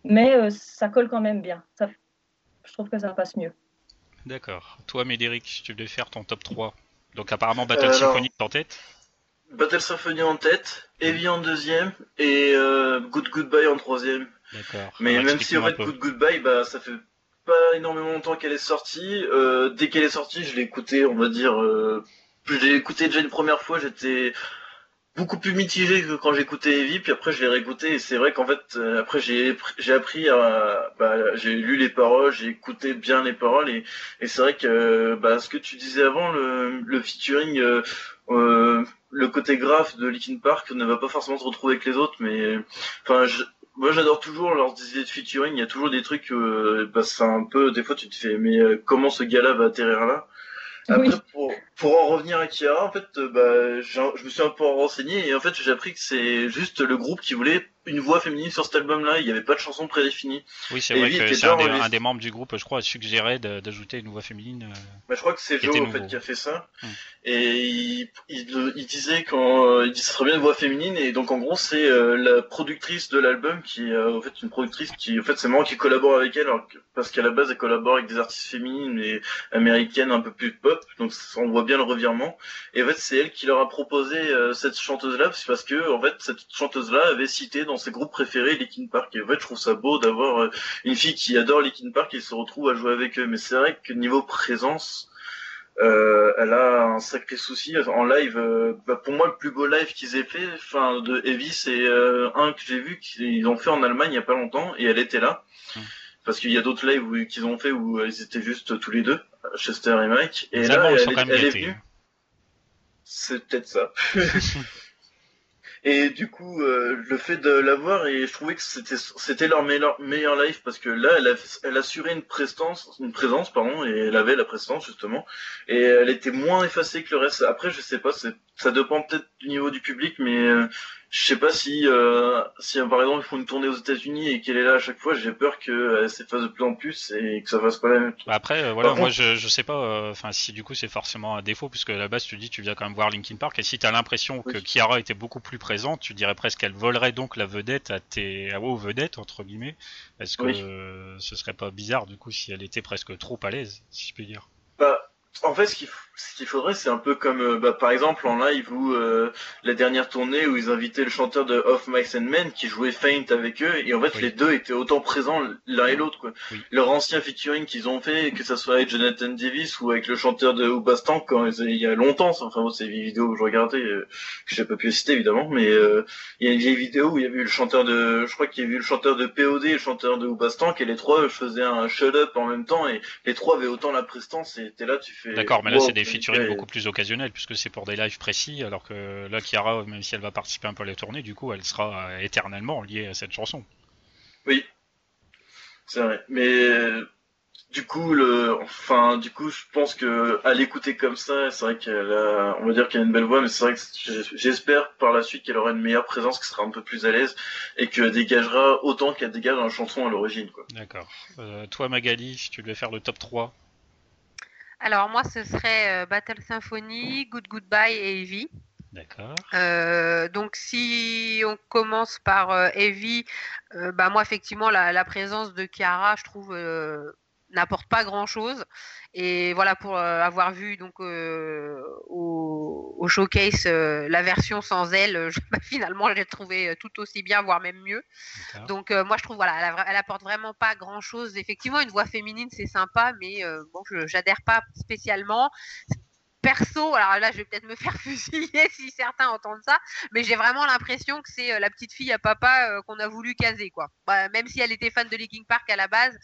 Mais euh, ça colle quand même bien. Ça, je trouve que ça passe mieux. D'accord. Toi, Médéric, tu devais faire ton top 3. Donc apparemment Battle Symphony en tête Battle Symphony en tête, Heavy en deuxième et euh, Good Goodbye en troisième. D'accord. Mais même si en fait Good Goodbye, bah, ça fait pas énormément longtemps qu'elle est sortie. Euh, dès qu'elle est sortie, je l'ai écoutée, on va dire. Euh, je l'ai écoutée déjà une première fois, j'étais beaucoup plus mitigé que quand j'écoutais Evie, puis après je l'ai réécouté et c'est vrai qu'en fait euh, après j'ai j'ai appris à bah, j'ai lu les paroles, j'ai écouté bien les paroles et, c'est vrai que bah, ce que tu disais avant le, le featuring euh, euh, le côté graphe de Linkin Park ne va pas forcément se retrouver avec les autres mais enfin moi j'adore toujours leurs idées de featuring, il y a toujours des trucs, bah, c'est un peu, des fois tu te fais, mais comment ce gars-là va atterrir là? Après, pour, pour en revenir à Kiara, en fait, euh, bah, je me suis un peu renseigné et en fait j'ai appris que c'est juste le groupe qui voulait une voix féminine sur cet album-là. Il n'y avait pas de chanson prédéfinie. Oui, c'est vrai que c'est un, des membres du groupe, je crois, a suggéré d'ajouter une voix féminine. Euh, bah, je crois que c'est Joe en fait qui a fait ça. Hmm. Et il, il, disait quand euh, il dit ça serait bien une voix féminine et donc en gros c'est euh, la productrice de l'album qui est en fait une productrice qui en fait c'est moi qui collabore avec elle parce qu'à la base elle collabore avec des artistes féminines et américaines un peu plus pop donc on voit bien le revirement. Et en fait c'est elle qui leur a proposé cette chanteuse là parce que en fait cette chanteuse là avait cité dans ses groupes préférés Linkin Park. Et en fait, je trouve ça beau d'avoir euh, une fille qui adore Linkin Park et se retrouve à jouer avec eux. Mais c'est vrai que niveau présence, euh, elle a un sacré souci en live. Euh, bah, pour moi, le plus beau live qu'ils aient fait, enfin de Heavy, c'est un que j'ai vu qu'ils ont fait en Allemagne il y a pas longtemps et elle était là. Parce qu'il y a d'autres lives qu'ils ont fait où ils étaient juste tous les deux, Chester et Mike. Et là, elle, elle est venue. C'est peut-être ça. Et du coup, euh, le fait de l'avoir, et je trouvais que c'était c'était leur meilleur, meilleur live parce que là, elle, a, elle assurait une prestance, une présence, pardon, et elle avait la prestance justement, et elle était moins effacée que le reste. Après, je sais pas, ça dépend peut-être du niveau du public, mais euh, je sais pas si, euh, si par exemple ils font une tournée aux États-Unis et qu'elle est là à chaque fois, j'ai peur qu'elle s'efface de plus en plus et que ça fasse pas la même. Bah après, euh, voilà, moi je, je sais pas, euh, enfin si du coup c'est forcément un défaut puisque à la base tu dis tu viens quand même voir Linkin Park et si t'as l'impression que Kiara était beaucoup plus présente, tu dirais presque qu'elle volerait donc la vedette à tes à vos vedettes entre guillemets. Est-ce que ce serait pas bizarre du coup si elle était presque trop à l'aise, si je puis dire? Bah en fait, ce qu'il faudrait, c'est un peu comme, euh, bah, par exemple, en live où euh, la dernière tournée où ils invitaient le chanteur de Off Mice and Men qui jouait Faint avec eux, et en fait, les deux étaient autant présents l'un et l'autre. Quoi. Leur ancien featuring qu'ils ont fait, que ça soit avec Jonathan Davis ou avec le chanteur de Oubastan, quand il y a longtemps, enfin, bon, c'est des vidéos que je regardais, euh, que j'ai pas pu citer évidemment, mais il y a une vieille vidéo où il y avait eu le chanteur de, je crois qu'il y avait eu le chanteur de POD et le chanteur de Oubastan, et les trois faisaient un shut up en même temps, et les trois avaient autant la prestance, et t'es là, tu fait. D'accord, mais là Wow, c'est des featuring ouais. beaucoup plus occasionnels puisque c'est pour des lives précis, alors que là Kiara, même si elle va participer un peu à la tournée, du coup elle sera éternellement liée à cette chanson. Oui, c'est vrai. Mais du coup, le, enfin, du coup, je pense que à l'écouter comme ça, c'est vrai qu'elle a, on va dire qu'elle a une belle voix, mais c'est vrai que j'espère par la suite qu'elle aura une meilleure présence, qu'elle sera un peu plus à l'aise et qu'elle dégagera autant qu'elle dégage dans la chanson à l'origine, quoi. D'accord. Euh, toi Magali, si tu devais faire le top 3, Alors moi, ce serait euh, Battle Symphony, Good Goodbye et Heavy. d'accord. Euh, donc si on commence par euh, Heavy, euh, bah moi effectivement la, la présence de Chiara, je trouve n'apporte pas grand chose. Et voilà pour euh, avoir vu donc euh, au, au showcase euh, la version sans elle, je- bah, finalement je l'ai trouvé euh, tout aussi bien, voire même mieux. Donc moi je trouve voilà, elle, a elle apporte vraiment pas grand chose. Effectivement, une voix féminine c'est sympa, mais bon, je j'adhère pas spécialement. Perso, alors là je vais peut-être me faire fusiller si certains entendent ça, mais j'ai vraiment l'impression que c'est euh, la petite fille à papa euh, qu'on a voulu caser quoi. Bah, même si elle était fan de Linkin Park à la base,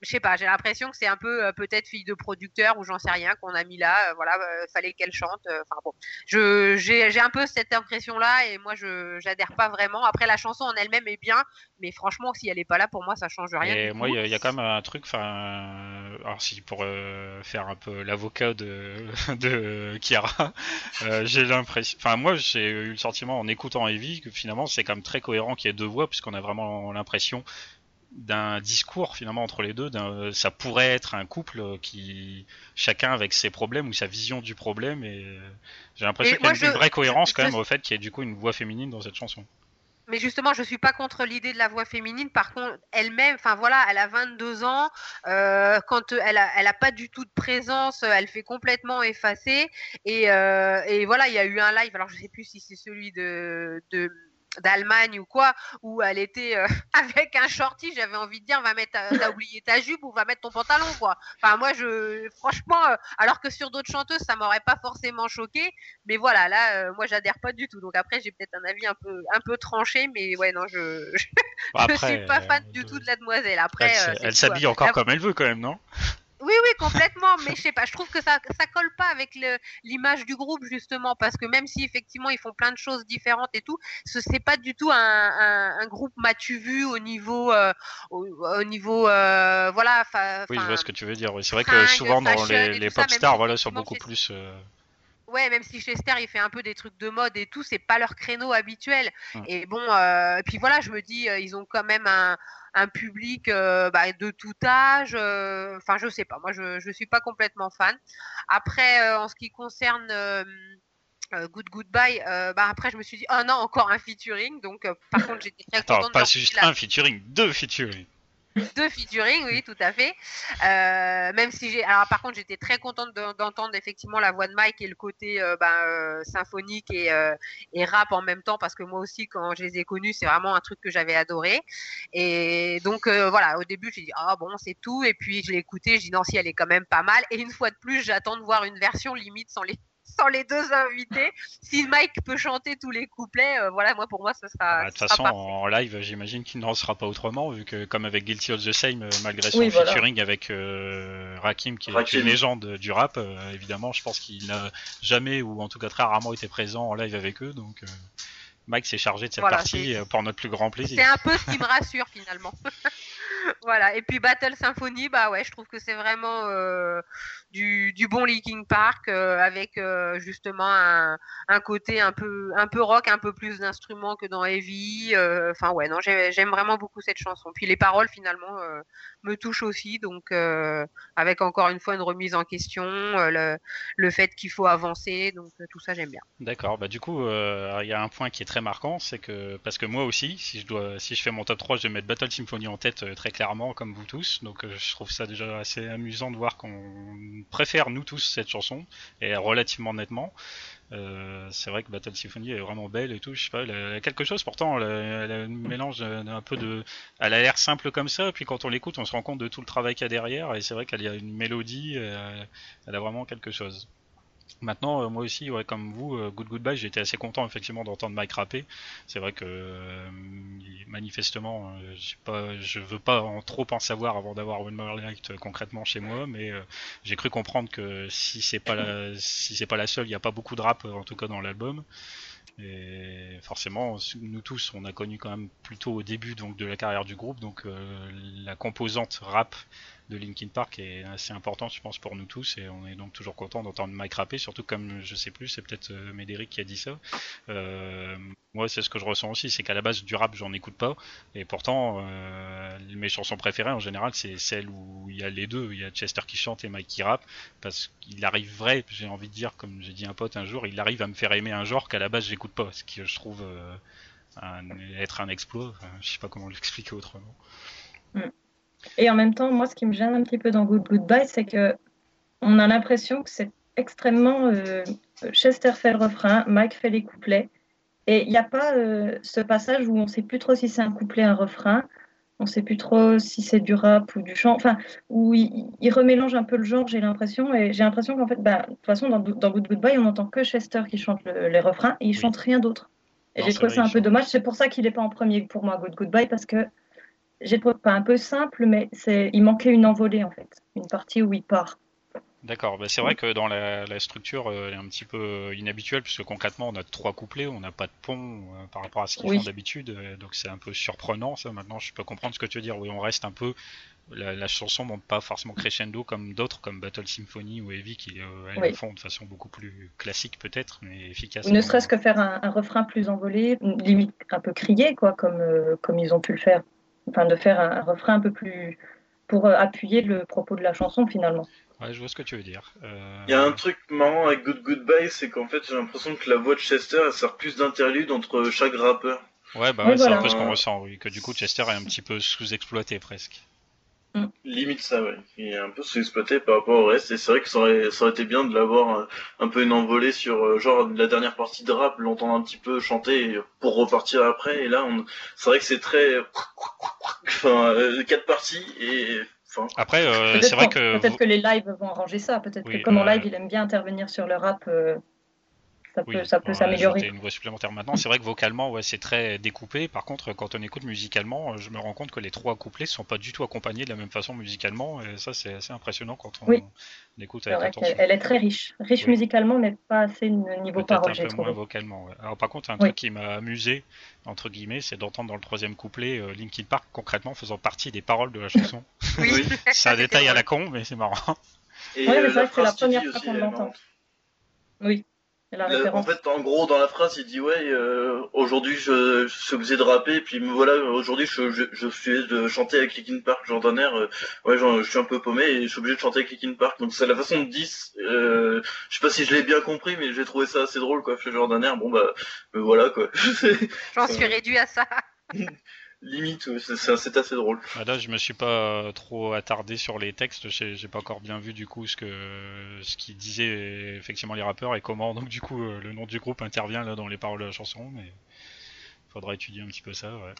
je sais pas, j'ai l'impression que c'est un peu euh, peut-être fille de producteur ou j'en sais rien qu'on a mis là. euh, voilà, fallait qu'elle chante. Enfin bon, je j'ai un peu cette impression là et moi je j'adhère pas vraiment. Après la chanson en elle-même est bien, mais franchement si elle est pas là pour moi ça change rien. Et moi, il y, a- il y a quand même un truc, enfin, alors si pour faire un peu l'avocat de, de Kiara, euh, j'ai l'impression, enfin moi j'ai eu le sentiment en écoutant Evie que finalement c'est quand même très cohérent qu'il y ait deux voix puisqu'on a vraiment l'impression d'un discours finalement entre les deux. Ça pourrait être un couple qui chacun avec ses problèmes ou sa vision du problème et euh, j'ai l'impression qu'il y a une, je- vraie cohérence quand je- même au fait qu'il y ait du coup une voix féminine dans cette chanson. Mais justement, je suis pas contre l'idée de la voix féminine. Par contre, elle-même, enfin voilà, elle a 22 ans. euh, quand elle a, elle a pas du tout de présence, elle fait complètement effacer. Et, euh, et voilà, il y a eu un live. Alors je sais plus si c'est celui de d'Allemagne ou quoi, où elle était euh, avec un shorty, j'avais envie de dire, va mettre, ta- t'as oublié ta jupe ou va mettre ton pantalon, quoi. Enfin, moi, je, franchement, euh, alors que sur d'autres chanteuses, ça m'aurait pas forcément choqué, mais voilà, là, euh, moi, j'adhère pas du tout. Donc après, j'ai peut-être un avis un peu, un peu tranché, mais ouais, non, je, je, suis pas fan euh, du tout de la demoiselle. Après, Elle, euh, tout, s'habille euh, encore comme elle veut quand même, non? Oui, oui, complètement, mais je sais pas, je trouve que ça, ça colle pas avec le- l'image du groupe justement, parce que même si effectivement ils font plein de choses différentes et tout, ce c'est pas du tout un, un, un groupe m'as-tu vu au niveau, euh, au, au niveau, euh, voilà, Oui, je vois ce que tu veux dire. oui. C'est vrai que souvent dans les, pop stars, voilà, sont effectivement, beaucoup plus. euh, Ouais, même si Chester il fait un peu des trucs de mode et tout, c'est pas leur créneau habituel. Mm. Et bon, euh, et puis voilà, je me dis, euh, ils ont quand même un, un public euh, bah, de tout âge. euh, Enfin, je sais pas, moi je je suis pas complètement fan. Après, en ce qui concerne Good Goodbye, bah après je me suis dit, oh non, encore un featuring. Donc par contre, j'étais très Attends, contente pas juste la- un featuring, deux featuring. Deux featuring, oui, tout à fait. Euh, même si j'ai, par contre, j'étais très contente de- d'entendre effectivement la voix de Mike et le côté euh, ben, euh, symphonique et, rap en même temps, parce que moi aussi, quand je les ai connus, c'est vraiment un truc que j'avais adoré. Et donc voilà, au début, j'ai dit ah bon, c'est tout, et puis je l'ai écouté, je dis non, si elle est quand même pas mal. Et une fois de plus, j'attends de voir une version limite sans les sans les deux invités. Si Mike peut chanter tous les couplets, euh, voilà, moi pour moi, ce sera. Bah, De toute façon, parfait. en live, j'imagine qu'il n'en sera pas autrement, vu que comme avec Guilty of the Same, euh, malgré son Oui, voilà. featuring avec euh, Rakim, qui est Rakim. une légende du rap, euh, évidemment, je pense qu'il n'a jamais, ou en tout cas très rarement, été présent en live avec eux. Donc, euh, Mike s'est chargé de cette Voilà, partie c'est- pour notre plus grand C'est plaisir. un peu ce qui me rassure finalement. voilà. Et puis Battle Symphony, bah ouais, je trouve que c'est vraiment euh, du, du bon Linkin Park euh, avec euh, justement un, un côté un peu un peu rock, un peu plus d'instruments que dans Heavy. euh, Enfin ouais, non, j'ai- j'aime vraiment beaucoup cette chanson. Puis les paroles finalement me touchent aussi, donc avec encore une fois une remise en question, le, le fait qu'il faut avancer, donc tout ça j'aime bien. D'accord, bah du coup, il y a un point qui est très marquant, c'est que parce que moi aussi, si je dois, si je fais mon top 3, je vais mettre Battle Symphony en tête très clairement, comme vous tous. Donc je trouve ça déjà assez amusant de voir qu'on préfère nous tous cette chanson et relativement nettement. Euh, c'est vrai que Battle Symphony est vraiment belle et tout. Je sais pas, elle a, quelque chose. Pourtant, elle a, un peu de, elle a l'air simple comme ça, puis quand on l'écoute, on se rend compte de tout le travail qu'il y a derrière. Et c'est vrai qu'elle a une mélodie, euh, elle a vraiment quelque chose. Maintenant, euh, moi aussi, ouais, comme vous, euh, Good Goodbye, j'étais assez content effectivement d'entendre Mike rapper. C'est vrai que euh, manifestement, je pas, je veux pas en trop en savoir avant d'avoir One More Night concrètement chez moi, mais j'ai cru comprendre que si c'est pas la, si c'est pas la seule, il n'y a pas beaucoup de rap en tout cas dans l'album. Et forcément, nous tous, on a connu quand même plutôt au début donc de la carrière du groupe, donc la composante rap de Linkin Park est assez important, je pense, pour nous tous, et on est donc toujours content d'entendre Mike rapper, surtout comme je sais plus, c'est peut-être euh, Médéric qui a dit ça. Euh, moi, c'est ce que je ressens aussi, c'est qu'à la base du rap, j'en écoute pas, et pourtant, euh, mes chansons préférées en général, c'est celles où il y a les deux, il y a Chester qui chante et Mike qui rappe, parce qu'il arrive vrai, j'ai envie de dire, comme j'ai dit un pote un jour, il arrive à me faire aimer un genre qu'à la base j'écoute pas, ce qui je trouve être un exploit. je sais pas comment l'expliquer autrement. Mm. Et en même temps, moi, ce qui me gêne un petit peu dans Good Goodbye, c'est que on a l'impression que c'est extrêmement euh, Chester fait le refrain, Mike fait les couplets, et il n'y a pas euh, ce passage où on ne sait plus trop si c'est un couplet, un refrain, on ne sait plus trop si c'est du rap ou du chant, enfin, où il, remélange un peu le genre, j'ai l'impression, et j'ai l'impression qu'en fait, bah, de toute façon, dans, dans, Good Goodbye, on n'entend que Chester qui chante les refrains, et il chante rien d'autre. Et j'ai trouvé ça un peu dommage, c'est pour ça qu'il n'est pas en premier pour moi, Good Goodbye, parce que j'ai trouvé pas un peu simple, mais c'est, il manquait une envolée en fait, une partie où il part. D'accord, bah c'est vrai que dans la, structure, euh, elle est un petit peu inhabituelle, puisque concrètement, on a trois couplets, on n'a pas de pont euh, par rapport à ce qu'ils font d'habitude, euh, donc c'est un peu surprenant, ça. Maintenant, je peux comprendre ce que tu veux dire, oui, on reste un peu. La, chanson monte pas forcément crescendo comme d'autres, comme Battle Symphony ou Heavy, qui elles le font de façon beaucoup plus classique peut-être, mais efficace. ne serait-ce que faire un, refrain plus envolé, limite un peu crié, quoi, comme, comme ils ont pu le faire enfin de faire un, refrain un peu plus pour euh, appuyer le propos de la chanson finalement. Ouais, je vois ce que tu veux dire. Euh, Il y a un truc marrant avec Good Goodbye, c'est qu'en fait j'ai l'impression que la voix de Chester elle sert plus d'interlude entre chaque rappeur. Ouais, bah c'est un peu ce qu'on ressent, oui, que du coup Chester est un petit peu sous-exploité presque. Mm. Limite ça, ouais. Il est un peu sous-exploité par rapport au reste, et c'est vrai que ça aurait, ça aurait été bien de l'avoir euh, un peu une envolée sur, euh, genre, la dernière partie de rap, l'entendre un petit peu chanter pour repartir après, et là, on... c'est vrai que c'est très, enfin, euh, quatre parties, et Enfin, Après, c'est vrai que peut-être que les lives vont arranger ça. Peut-être que comme en live, il aime bien intervenir sur le rap ça peut, s'améliorer. une voix supplémentaire maintenant. C'est vrai que vocalement, ouais, c'est très découpé. Par contre, quand on écoute musicalement, je me rends compte que les trois couplets sont pas du tout accompagnés de la même façon musicalement. Et ça, c'est assez impressionnant quand on, écoute avec attention. Elle, est très riche. Riche musicalement, mais pas assez niveau parole, un peu moins vocalement. Alors, par contre, un truc qui m'a amusé, entre guillemets, c'est d'entendre dans le troisième couplet euh, Linkin Park concrètement faisant partie des paroles de la chanson. oui. c'est un détail à la con, mais c'est marrant. Et ouais, mais c'est c'est la première fois qu'on l'entend. Oui. Euh, en fait, en gros, dans la phrase, il dit ouais, euh, aujourd'hui je, je, suis obligé de rapper, et puis voilà, aujourd'hui je, je, je, suis de chanter avec Linkin Park, genre d'un air, euh, ouais, genre, je suis un peu paumé et je suis obligé de chanter avec Linkin Park. Donc c'est la façon de dire, euh, je sais pas si je l'ai bien compris, mais j'ai trouvé ça assez drôle, quoi. Je genre d'un air, bon bah, voilà quoi. J'en suis réduit à ça. limite, c'est assez drôle. Ah, là, je me suis pas trop attardé sur les textes, j'ai pas encore bien vu du coup ce que ce qu'ils disaient effectivement les rappeurs et comment donc du coup euh, le nom du groupe intervient là dans les paroles de la chanson, mais faudra étudier un petit peu ça, ouais.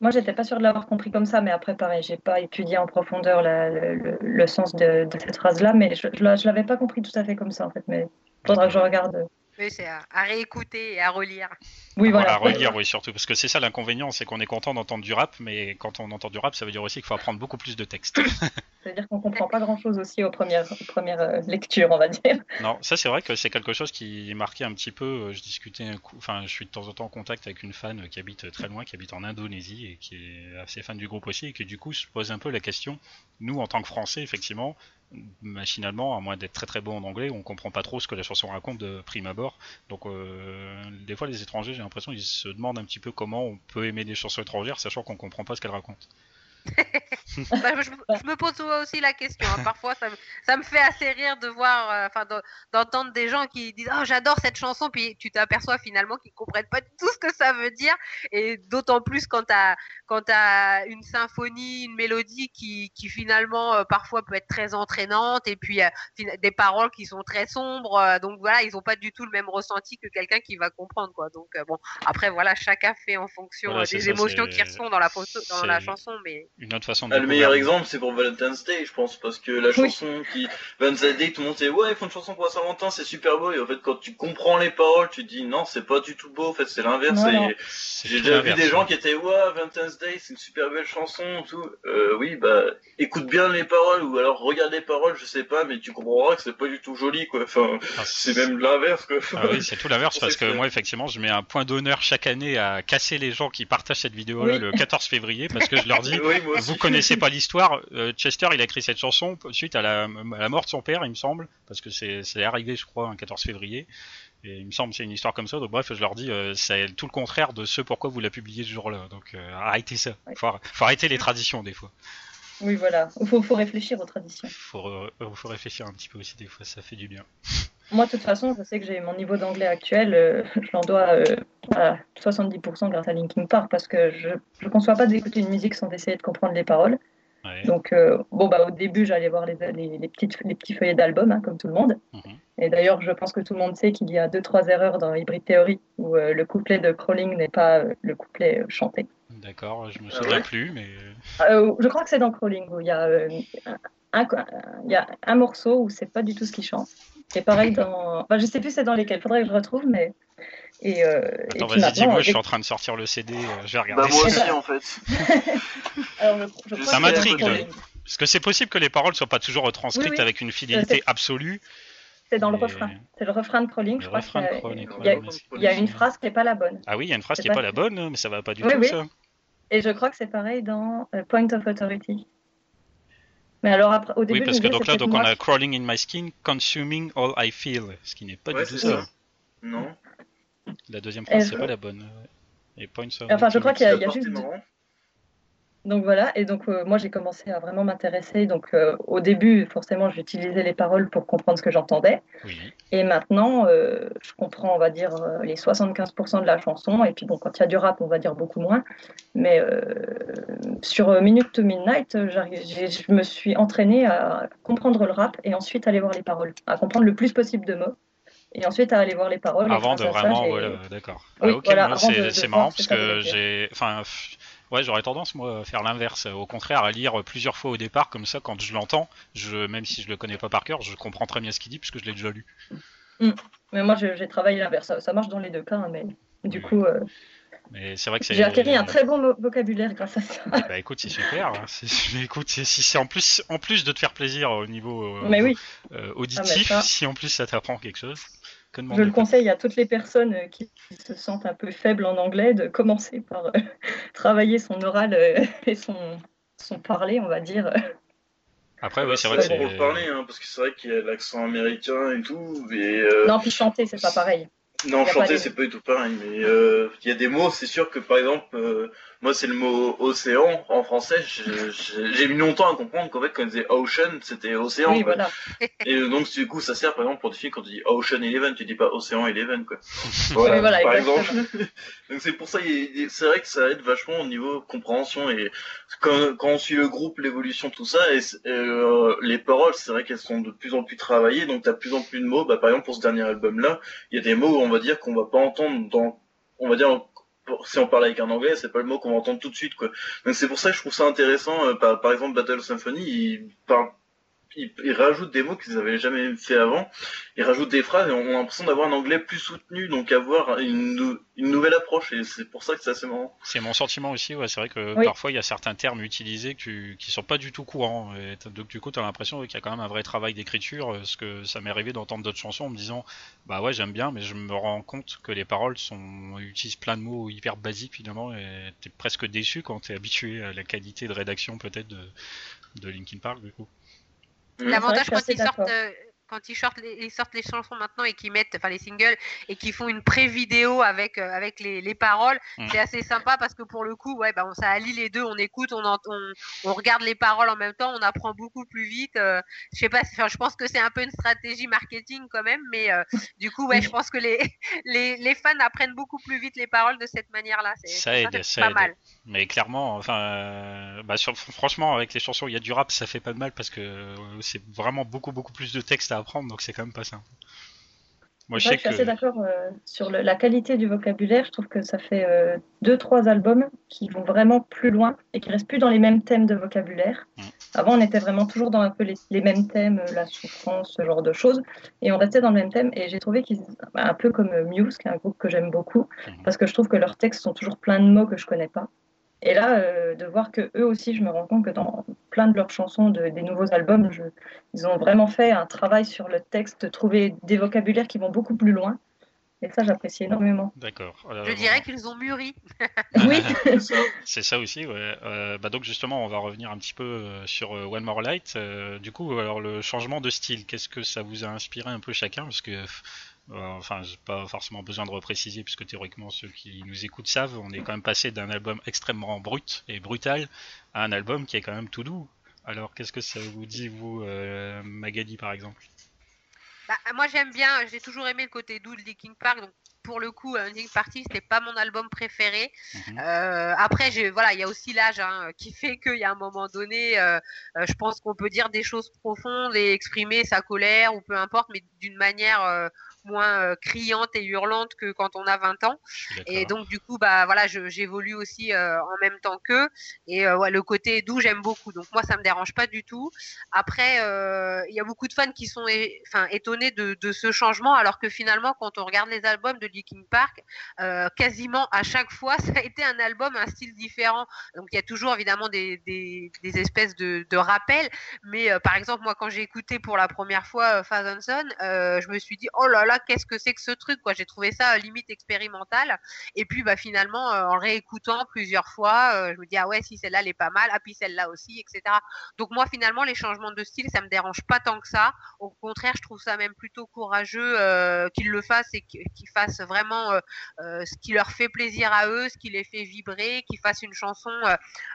Moi, j'étais pas sûr de l'avoir compris comme ça, mais après, pareil, j'ai pas étudié en profondeur le, sens de, cette phrase-là, mais je, je, je l'avais pas compris tout à fait comme ça, en fait. Mais faudra que je regarde oui, c'est à, réécouter et à relire. Oui, voilà. À relire, oui, surtout. Parce que c'est ça l'inconvénient, c'est qu'on est content d'entendre du rap, mais quand on entend du rap, ça veut dire aussi qu'il faut apprendre beaucoup plus de textes. C'est-à-dire qu'on comprend pas grand-chose aussi aux premières, premières euh, lectures, on va dire. Non, ça c'est vrai que c'est quelque chose qui marquait un petit peu. Euh, je discutais, enfin, je suis de temps en temps en contact avec une fan qui habite très loin, qui habite en Indonésie et qui est assez fan du groupe aussi, et qui du coup se pose un peu la question. Nous, en tant que Français, effectivement, machinalement, à moins d'être très très bon en anglais, on comprend pas trop ce que la chanson raconte de prime abord. Donc, euh, des fois, les étrangers, j'ai l'impression, ils se demandent un petit peu comment on peut aimer des chansons étrangères, sachant qu'on comprend pas ce qu'elles racontent. Bah, je, me pose aussi la question. Hein. Parfois, ça me, ça me, fait assez rire de voir, euh, enfin, d'entendre des gens qui disent Oh, j'adore cette chanson, puis tu t'aperçois finalement qu'ils comprennent pas tout ce que ça veut dire. Et d'autant plus quand tu as, as une symphonie, une mélodie qui, qui finalement euh, parfois peut être très entraînante, et puis euh, des paroles qui sont très sombres. donc voilà, ils ont pas du tout le même ressenti que quelqu'un qui va comprendre. Quoi. Donc bon, après voilà, chacun fait en fonction des émotions qui sont dans la, photo, dans la chanson, mais Une autre façon de Ah, le meilleur exemple, c'est pour Valentine's Day, je pense, parce que la Oui. chanson qui. Valentine's Day, tout le monde dit ouais, ils font une chanson pour Saint-Valentin, c'est super beau, et en fait, quand tu comprends les paroles, tu te dis non, c'est pas du tout beau, en fait, c'est l'inverse. J'ai déjà vu des gens qui étaient ouais, Valentine's Day, c'est une super belle chanson, tout. Euh, oui, bah, écoute bien les paroles, ou alors regarde les paroles, je sais pas, mais tu comprendras que c'est pas du tout joli, quoi. Enfin, Ah, c'est même l'inverse, quoi. Ah oui, c'est tout l'inverse parce que que- moi, effectivement, je mets un point d'honneur chaque année à casser les gens qui partagent cette vidéo-là Oui. le 14 février parce que je leur dis, Oui, moi aussi. vous connaissez pas l'histoire. euh, Chester, il a écrit cette chanson suite à la, à la mort de son père, il me semble, parce que c'est arrivé, je crois, un 14 février. Et il me semble que c'est une histoire comme ça. Donc bref, je leur dis, euh, c'est tout le contraire de ce pourquoi vous la publiez ce jour-là. Donc euh, arrêtez ça. Ouais. Faut, ar- faut arrêter les traditions des fois. Oui, voilà. Il faut, faut réfléchir aux traditions. Faut, faut réfléchir un petit peu aussi des fois, ça fait du bien. Moi, de toute façon, je sais que j'ai mon niveau d'anglais actuel, euh, je l'en dois euh, à 70% grâce à Linkin Park, parce que je ne conçois pas d'écouter une musique sans essayer de comprendre les paroles. Ouais. Donc, euh, bon, bah, au début, j'allais voir les, les, les petites, les petits feuillets d'album, hein, comme tout le monde. Mhm. Et d'ailleurs, je pense que tout le monde sait qu'il y a deux, trois erreurs dans Hybrid Theory, où euh, le couplet de Crawling n'est pas euh, le couplet euh, chanté. D'accord, je me Ah souviens plus, mais Euh, je crois que c'est dans Crawling où il y a, euh, un- il y a un morceau où c'est pas du tout ce qu'il chante. Et pareil dans. Enfin, je sais plus c'est dans lesquels, faudrait que je retrouve, mais. Et, euh, attends, vas-y, dis-moi, je suis en train de sortir le CD, euh, je vais regarder. Bah, moi ça. aussi, en fait. alors, je- je Ça m'intrigue, c'est. Parce que c'est possible que les paroles soient pas toujours retranscrites Oui, oui. avec une fidélité c'est- absolue. C'est dans le refrain. C'est le refrain de Crawling, je crois il y, a- une phrase qui n'est pas la bonne. Ah oui, il y a une phrase C'est qui est pas- pas la bonne, mais ça va pas du Oui, tout, oui. ça. Et je crois que c'est pareil dans euh, Point of Authority. Mais alors, après, au début, Oui, parce que donc là, donc on a crawling in my skin, consuming all I feel, ce qui n'est pas Ouais, du tout ça. ça. Non. La deuxième Et phrase, c'est pas la bonne. Et points of Enfin, je crois qu'il y a- y juste marrant. Donc voilà, et donc euh, moi j'ai commencé à vraiment m'intéresser. Donc euh, au début, forcément, j'utilisais les paroles pour comprendre ce que j'entendais. Oui. Et maintenant, euh, je comprends, on va dire, les 75% de la chanson. Et puis bon, quand il y a du rap, on va dire beaucoup moins. Mais sur Minute to Midnight, je me suis entraînée à comprendre le rap et ensuite aller voir les paroles, à comprendre le plus possible de mots. Et ensuite à aller voir les paroles. Avant de vraiment, voilà, d'accord. Oui, ah, ok, voilà, c'est marrant ce parce que j'ai, enfin, ouais, j'aurais tendance moi à faire l'inverse. Au contraire, à lire plusieurs fois au départ, comme ça, quand je l'entends, je, même si je le connais pas par cœur, je comprends très bien ce qu'il dit puisque je l'ai déjà lu. Mais moi, j'ai travaillé l'inverse. Ça, ça marche dans les deux cas, hein, mais du Oui. coup, euh, Mais c'est vrai que c'est. j'ai acquis un très bon vocabulaire grâce à ça. Bah écoute, c'est super. hein. Écoute, si c'est en plus, en plus de te faire plaisir au niveau euh, Mais oui, euh, Ah, auditif, mais ça- si en plus ça t'apprend quelque chose, que je le conseille à toutes les personnes euh, qui se sentent un peu faibles en anglais de commencer par euh, travailler son oral euh, et son, son parler, on va dire. Après, c'est vrai que c'est c'est. pour parler, hein, parce que c'est vrai qu'il y a l'accent américain et tout. Et, euh, Non, puis chanter, c'est pas pareil. Non, chanter, c'est pas du tout pareil, mais euh, il y a des mots, c'est sûr que par exemple, euh, moi c'est le mot océan en français, j'ai mis longtemps à comprendre qu'en fait quand on disait ocean, c'était océan. Oui, quoi. voilà. Et euh, donc du coup ça sert par exemple pour définir quand tu dis ocean eleven, tu dis pas océan eleven quoi. Oui, voilà, par exactement. exemple. donc c'est pour ça, c'est vrai que ça aide vachement au niveau compréhension et quand, quand on suit le groupe, l'évolution, tout ça, et euh, les paroles, c'est vrai qu'elles sont de plus en plus travaillées, donc t'as de plus en plus de mots. Bah, par exemple pour ce dernier album là, il y a des mots on va dire qu'on va pas entendre dans, on va dire si on parle avec un anglais, c'est pas le mot qu'on va entendre tout de suite quoi. Donc c'est pour ça que je trouve ça intéressant. euh, par, par exemple Battle Symphony, il parle ils, ils rajoutent des mots qu'ils avaient jamais fait avant. Ils rajoutent des phrases et on a l'impression d'avoir un anglais plus soutenu, donc avoir une, nou- une nouvelle approche. Et c'est pour ça que c'est assez marrant. C'est mon sentiment aussi, ouais, c'est vrai que Oui. parfois il y a certains termes utilisés qui, qui sont pas du tout courants. Et donc du coup, tu as l'impression qu'il y a quand même un vrai travail d'écriture, euh, parce que ça m'est arrivé d'entendre d'autres chansons en me disant bah ouais j'aime bien, mais je me rends compte que les paroles sont utilisent plein de mots hyper basiques finalement, et t'es presque déçu quand t'es habitué à la qualité de rédaction peut-être de, de Linkin Park du coup. Mhm. L'avantage quand ils sortent, quand ils sortent, les, ils sortent les chansons maintenant et qu'ils mettent, enfin les singles et qu'ils font une pré-vidéo avec euh, avec les, les paroles, Mm. c'est assez sympa parce que pour le coup, ouais, bah on, ça allie les deux, on écoute, on, ent- on on regarde les paroles en même temps, on apprend beaucoup plus vite. euh, je sais pas, je pense que c'est un peu une stratégie marketing quand même, mais euh, du coup, ouais, je pense que les les les fans apprennent beaucoup plus vite les paroles de cette manière-là. Ça aide, ça pas aide. mal. Mais clairement, enfin, bah, sur- franchement, avec les chansons, il y a du rap, ça fait pas de mal parce que c'est vraiment beaucoup beaucoup plus de texte à apprendre, donc c'est quand même pas simple. Moi, je, suis assez d'accord euh, sur la qualité du vocabulaire. Je trouve que ça fait euh, deux, trois albums qui vont vraiment plus loin et qui restent plus dans les mêmes thèmes de vocabulaire. Avant, on était vraiment toujours dans un peu les, mêmes thèmes, euh, la souffrance, ce genre de choses, et on restait dans le même thème. Et j'ai trouvé qu'ils, un peu comme Muse, qui est un groupe que j'aime beaucoup, mm. parce que je trouve que leurs textes sont toujours pleins de mots que je connais pas. Et là, euh, de voir que eux aussi, je me rends compte que dans plein de leurs chansons, de, des nouveaux albums, ils ont vraiment fait un travail sur le texte, trouver des vocabulaires qui vont beaucoup plus loin. Et ça, j'apprécie énormément. D'accord. je dirais qu'ils ont mûri. oui, c'est ça aussi. Ouais. Euh, bah donc justement, on va revenir un petit peu euh, sur One More Light. du coup, alors le changement de style, qu'est-ce que ça vous a inspiré un peu chacun? Parce que enfin, j'ai pas forcément besoin de repréciser puisque théoriquement ceux qui nous écoutent savent, on est quand même passé d'un album extrêmement brut et brutal à un album qui est quand même tout doux. Alors qu'est-ce que ça vous dit vous, euh, Magali par exemple? Bah, moi j'aime bien, j'ai toujours aimé le côté doux de Linkin Park, donc pour le coup, Linkin Party, c'était pas mon album préféré. Mhm. Euh, après, voilà, il y a aussi l'âge hein, qui fait qu'il y a un moment donné, euh, euh, je pense qu'on peut dire des choses profondes et exprimer sa colère ou peu importe, mais d'une manière moins euh, criante et hurlante que quand on a 20 ans. Et donc du coup, bah voilà, j'évolue aussi euh, en même temps qu'eux. Et euh, ouais, le côté doux, j'aime beaucoup. Donc moi, ça me dérange pas du tout. Après, il y a beaucoup de fans qui sont, enfin, étonnés de, de, ce changement, alors que finalement, quand on regarde les albums de Linkin Park, quasiment à chaque fois, ça a été un album, un style différent. Donc il y a toujours évidemment des, des, des espèces de, de rappels. Mais par exemple, moi, quand j'ai écouté pour la première fois Son, je me suis dit, oh là là qu'est-ce que c'est que ce truc quoi J'ai trouvé ça euh, limite expérimental. Et puis bah finalement, euh, en réécoutant plusieurs fois, euh, je me dis ah ouais si celle-là elle est pas mal, ah puis celle-là aussi, etc. Donc moi finalement les changements de style ça me dérange pas tant que ça. Au contraire, je trouve ça même plutôt courageux qu'ils le fassent et qu'ils fassent vraiment ce qui leur fait plaisir à eux, ce qui les fait vibrer, qu'ils fassent une chanson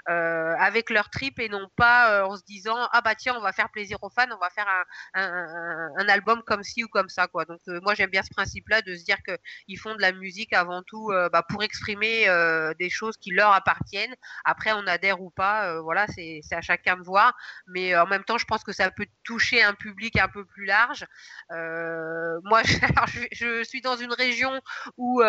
avec leur trip et non pas en se disant ah bah tiens on va faire plaisir aux fans, on va faire un, album comme ci ou comme ça quoi. Donc moi j'aime bien ce principe-là de se dire qu'ils font de la musique avant tout euh, bah, pour exprimer euh, des choses qui leur appartiennent. Après, on adhère ou pas, euh, voilà, c'est à chacun de voir. Mais en même temps, je pense que ça peut toucher un public un peu plus large. moi, je, suis dans une région où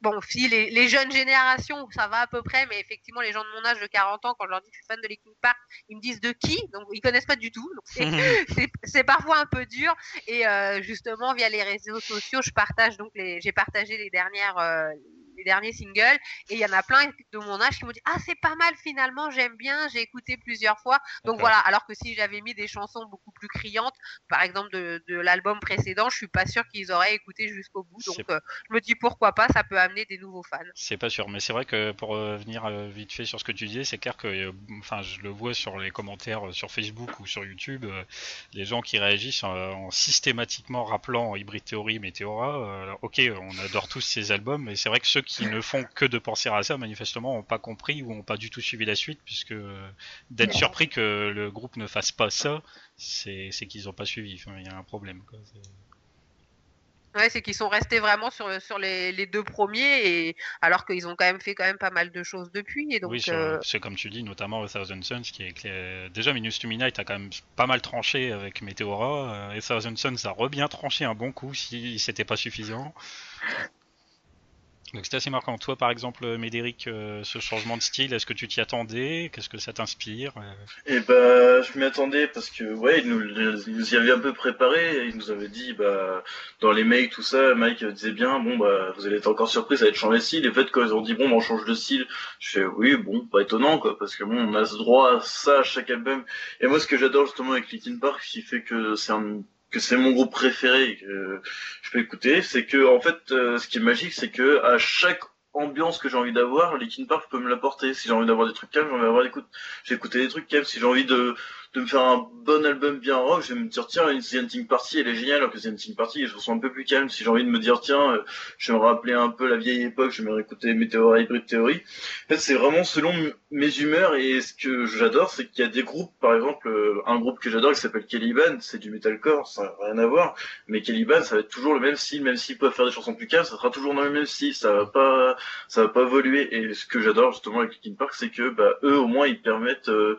bon, si les, jeunes générations, ça va à peu près, mais effectivement, les gens de mon âge de 40 ans, quand je leur dis que je suis fan de Linkin Park, ils me disent de qui? Donc, ils connaissent pas du tout. c'est parfois un peu dur. Et euh, justement, via les réseaux sociaux, je partage donc les, j'ai partagé les dernières, euh, les derniers singles. Et il y en a plein de mon âge qui m'ont dit Ah, c'est pas mal finalement, j'aime bien, j'ai écouté plusieurs fois. Donc voilà, alors que si j'avais mis des chansons beaucoup plus criantes, par exemple de, de l'album précédent, je suis pas sûr qu'ils auraient écouté jusqu'au bout. Donc euh, je me dis pourquoi pas, ça peut amener des nouveaux fans. C'est pas sûr, mais c'est vrai que pour revenir euh, vite fait sur ce que tu disais, c'est clair que, euh, enfin, je le vois sur les commentaires sur Facebook ou sur YouTube, les gens qui réagissent en, systématiquement rappelant Hybrid Theory, Meteora. ok, on adore tous ces albums, mais c'est vrai que ceux qui ne font que de penser à ça, manifestement, n'ont pas compris ou n'ont pas du tout suivi la suite, puisque d'être surpris que le groupe ne fasse pas ça, c'est qu'ils n'ont pas suivi. il y a un problème. Quoi. Ouais, c'est qu'ils sont restés vraiment sur, sur les, deux premiers, et alors qu'ils ont quand même fait quand même pas mal de choses depuis. Et donc, oui, euh, c'est comme tu dis, notamment Thousand Suns, qui est déjà Minus to Midnight a quand même pas mal tranché avec Meteora, euh, et Thousand Suns a re bien tranché un bon coup si c'était pas suffisant. Donc c'est assez marquant. Toi, par exemple, Médéric, euh, ce changement de style, est-ce que tu t'y attendais? Qu'est-ce que ça t'inspire? Euh Eh ben, je m'y attendais parce que, ouais, il nous, y avait un peu préparé. Il nous avait dit, bah, dans les mails, tout ça, Mike disait bien, bon, bah, vous allez être encore surpris, ça va être changer de style. Et fait, quand ils ont dit, bon, bah, on change de style, je fais, oui, bon, pas étonnant, quoi, parce que bon, on a ce droit à ça à chaque album. Et moi, ce que j'adore justement avec Linkin Park, qui fait que c'est un c'est mon groupe préféré que je peux écouter, c'est que en fait, euh, ce qui est magique, c'est que à chaque ambiance que j'ai envie d'avoir, Linkin Park peut me l'apporter. Si j'ai envie d'avoir des trucs calmes, j'ai envie d'avoir des j'ai écouté des trucs calmes. Si j'ai envie de de me faire un bon album bien rock, je vais me dire tiens une The Party elle est géniale alors que The Hunting Party je me sens un peu plus calme. Si j'ai envie de me dire tiens euh, je vais me rappeler un peu la vieille époque, je vais me réécouter Meteor Hybrid Theory. En fait c'est vraiment selon mes humeurs et ce que j'adore c'est qu'il y a des groupes par exemple euh, un groupe que j'adore qui s'appelle Caliban, c'est du metalcore, ça n'a rien à voir, mais Caliban ça va être toujours le même style même s'ils peuvent faire des chansons plus calmes, ça sera toujours dans le même style, ça va pas ça va pas évoluer et ce que j'adore justement avec Linkin Park c'est que bah eux au moins ils permettent euh,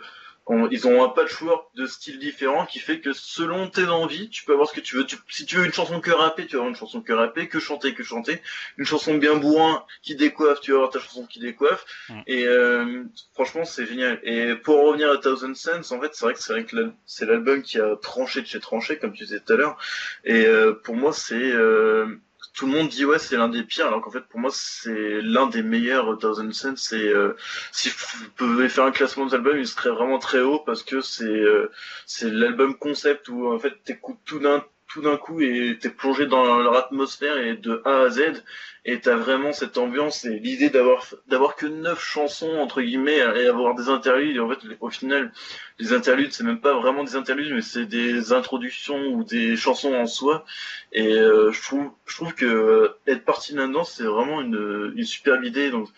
ils ont un patchwork de styles différents qui fait que selon tes envies, tu peux avoir ce que tu veux. si tu veux une chanson que rapper, tu vas avoir une chanson que rapper, que chanter, que chanter. Une chanson bien bourrin qui décoiffe, tu vas avoir ta chanson qui décoiffe. Mm. Et euh, franchement, c'est génial. Et pour en revenir à Thousand Sense, en fait, c'est vrai que c'est vrai que c'est l'album qui a tranché de chez tranché, comme tu disais tout à l'heure. Et euh, pour moi, c'est euh, tout le monde dit ouais c'est l'un des pires alors qu'en fait pour moi c'est l'un des meilleurs Thousand Sense c'est euh, si vous pouvez faire un classement des albums il serait vraiment très haut parce que c'est euh, c'est l'album concept où en fait t'écoutes tout d'un tout d'un coup et t'es plongé dans leur atmosphère et de A à Z et t'as vraiment cette ambiance et l'idée d'avoir d'avoir que neuf chansons entre guillemets et avoir des interludes. Et en fait au final les interludes c'est même pas vraiment des interludes mais c'est des introductions ou des chansons en soi. Et euh, je trouve je trouve que euh, être parti là-dedans c'est vraiment une une superbe idée. Donc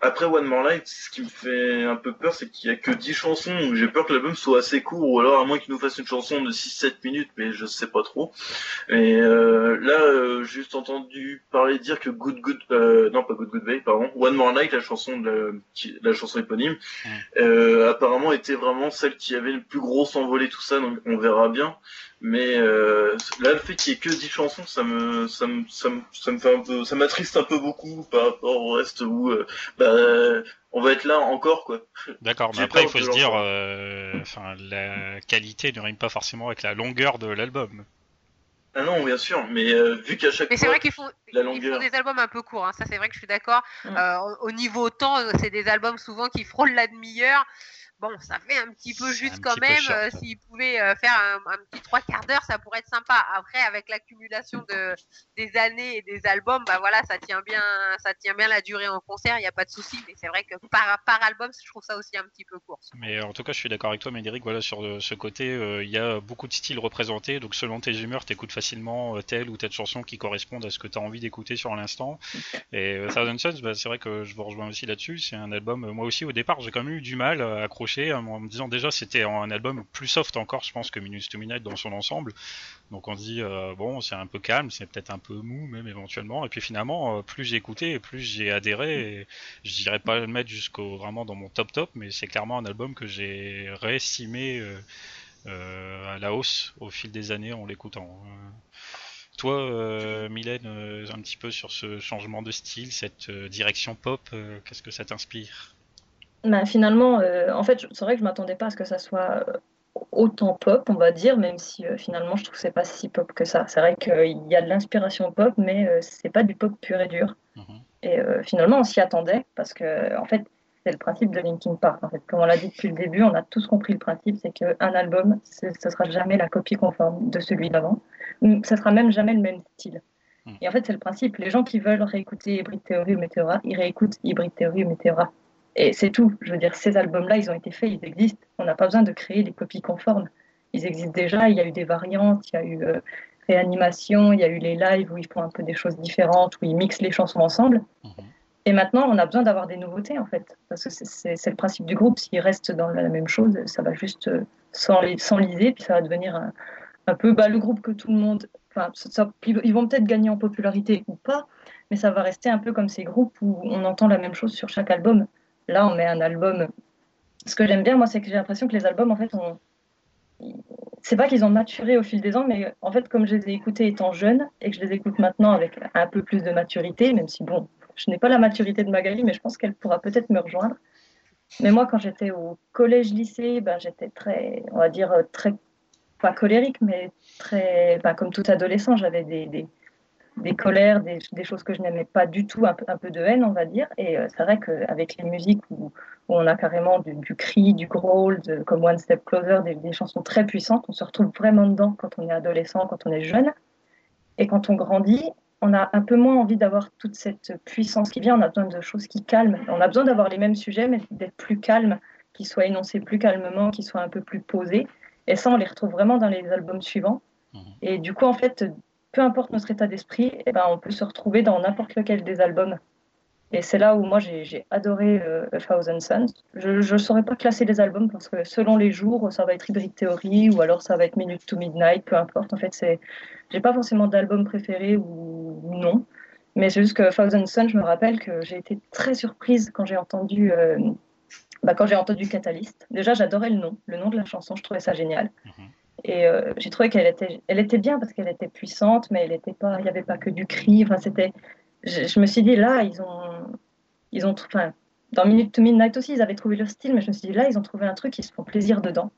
après One More Light ce qui me fait un peu peur c'est qu'il y a que 10 chansons. J'ai peur que l'album soit assez court ou alors à moins qu'il nous fasse une chanson de 6 7 minutes mais je sais pas trop. Et euh, là j'ai juste entendu parler dire que Good Good euh, non pas Good Good Bay pardon One More Night la chanson de la, chanson éponyme euh, apparemment était vraiment celle qui avait le plus gros s'envoler tout ça donc on verra bien mais euh, là le fait qu'il y ait que 10 chansons ça me ça me ça me, ça me fait un peu ça m'attriste un peu beaucoup par rapport au reste où bah on va être là encore quoi. D'accord, mais après il faut se dire, enfin la qualité ne rime pas forcément avec la longueur de l'album. Ah non, bien sûr, mais euh, vu qu'à chaque mais c'est vrai qu'il faut, la longueur... des albums un peu courts, hein. ça c'est vrai que je suis d'accord. Mm. Euh, au niveau temps, c'est des albums souvent qui frôlent la demi-heure. Bon, ça fait un petit peu juste quand même. Euh, s'ils pouvaient euh, faire un, petit trois quarts d'heure, ça pourrait être sympa. Après, avec l'accumulation de des années et des albums, bah voilà, ça tient bien, ça tient bien la durée en concert. Il n'y a pas de souci. Mais c'est vrai que par par album, je trouve ça aussi un petit peu court. Mais en tout cas, je suis d'accord avec toi, Médéric. Voilà, sur euh, ce côté, il y a beaucoup de styles représentés. Donc, selon tes humeurs, t'écoutes facilement telle ou telle chanson qui correspondent à ce que tu as envie d'écouter sur l'instant. Et Thousand Suns, bah, c'est vrai que je vous rejoins aussi là-dessus. C'est un album. Moi aussi, au départ, j'ai quand même eu du mal à accrocher en me disant déjà c'était un album plus soft encore, je pense, que Minutes to Midnight dans son ensemble. Donc on dit, euh, bon, c'est un peu calme, c'est peut-être un peu mou même éventuellement. Et puis finalement, euh, plus j'ai écouté, plus j'ai adhéré. Je dirais pas le mettre jusqu'au vraiment dans mon top top, mais c'est clairement un album que j'ai réestimé euh, à la hausse au fil des années en l'écoutant. Toi, Mylène, un petit peu sur ce changement de style, cette direction pop, qu'est-ce que ça t'inspire? Bah, finalement, euh, en fait, c'est vrai que je m'attendais pas à ce que ça soit euh, autant pop, on va dire, même si euh, finalement je trouve que c'est pas si pop que ça. C'est vrai qu'il y a de l'inspiration pop, mais c'est pas du pop pur et dur. Mhm. Et finalement, on s'y attendait parce que, en fait, c'est le principe de Linkin Park. En fait, comme on l'a dit depuis le début, on a tous compris le principe, c'est qu'un album, ce sera jamais la copie conforme de celui d'avant. Ce sera même jamais le même style. Mhm. Et en fait, c'est le principe. Les gens qui veulent réécouter Hybrid Theory ou Meteora, ils réécoutent Hybrid Theory ou Meteora. Et c'est tout. Je veux dire, ces albums-là, ils ont été faits, ils existent. On n'a pas besoin de créer des copies conformes. Ils existent déjà. Il y a eu des variantes, il y a eu euh, réanimation, il y a eu les lives où ils font un peu des choses différentes, où ils mixent les chansons ensemble. Mhm. Et maintenant, on a besoin d'avoir des nouveautés, en fait. Parce que c'est le principe du groupe. S'ils restent dans la même chose, ça va juste euh, s'enliser, puis ça va devenir un, peu bah, le groupe que tout le monde. Enfin, ils vont peut-être gagner en popularité ou pas, mais ça va rester un peu comme ces groupes où on entend la même chose sur chaque album. Là, on met un album. Ce que j'aime bien, moi, c'est que j'ai l'impression que les albums, en fait, ont... c'est pas qu'ils ont maturé au fil des ans, mais en fait, comme je les ai écoutés étant jeune et que je les écoute maintenant avec un peu plus de maturité, même si, bon, je n'ai pas la maturité de Magali, mais je pense qu'elle pourra peut-être me rejoindre. Mais moi, quand j'étais au collège-lycée, ben, j'étais très, on va dire, très, pas colérique, mais très, ben, comme tout adolescent, j'avais des, des, des colères, des, choses que je n'aimais pas du tout, un peu, un peu, de haine, on va dire. Et euh, c'est vrai qu'avec les musiques où, on a carrément du, cri, du growl, comme One Step Closer, des, chansons très puissantes, on se retrouve vraiment dedans quand on est adolescent, quand on est jeune. Et quand on grandit, on a un peu moins envie d'avoir toute cette puissance qui vient. On a besoin de choses qui calment. On a besoin d'avoir les mêmes sujets, mais d'être plus calme, qui soient énoncés plus calmement, qui soient un peu plus posés. Et ça, on les retrouve vraiment dans les albums suivants. Mmh. Et du coup, en fait, peu importe notre état d'esprit, eh ben, on peut se retrouver dans n'importe lequel des albums. Et c'est là où moi j'ai adoré euh, A Thousand Suns. Je ne saurais pas classer les albums parce que selon les jours, ça va être Hybrid Theory ou alors ça va être Minute to Midnight, peu importe. En fait, c'est j'ai pas forcément d'album préféré ou, non. Mais c'est juste que Thousand Suns, je me rappelle que j'ai été très surprise quand j'ai entendu euh, bah, quand j'ai entendu Catalyst, déjà j'adorais le nom, le nom de la chanson, je trouvais ça génial. Mhm. Et euh, j'ai trouvé qu'elle était, elle était bien parce qu'elle était puissante, mais elle était pas, il n'y avait pas que du cri. Enfin, c'était, je, me suis dit là, ils ont, ils ont, enfin, dans Minute to Midnight aussi, ils avaient trouvé leur style, mais je me suis dit là, ils ont trouvé un truc, ils se font plaisir dedans.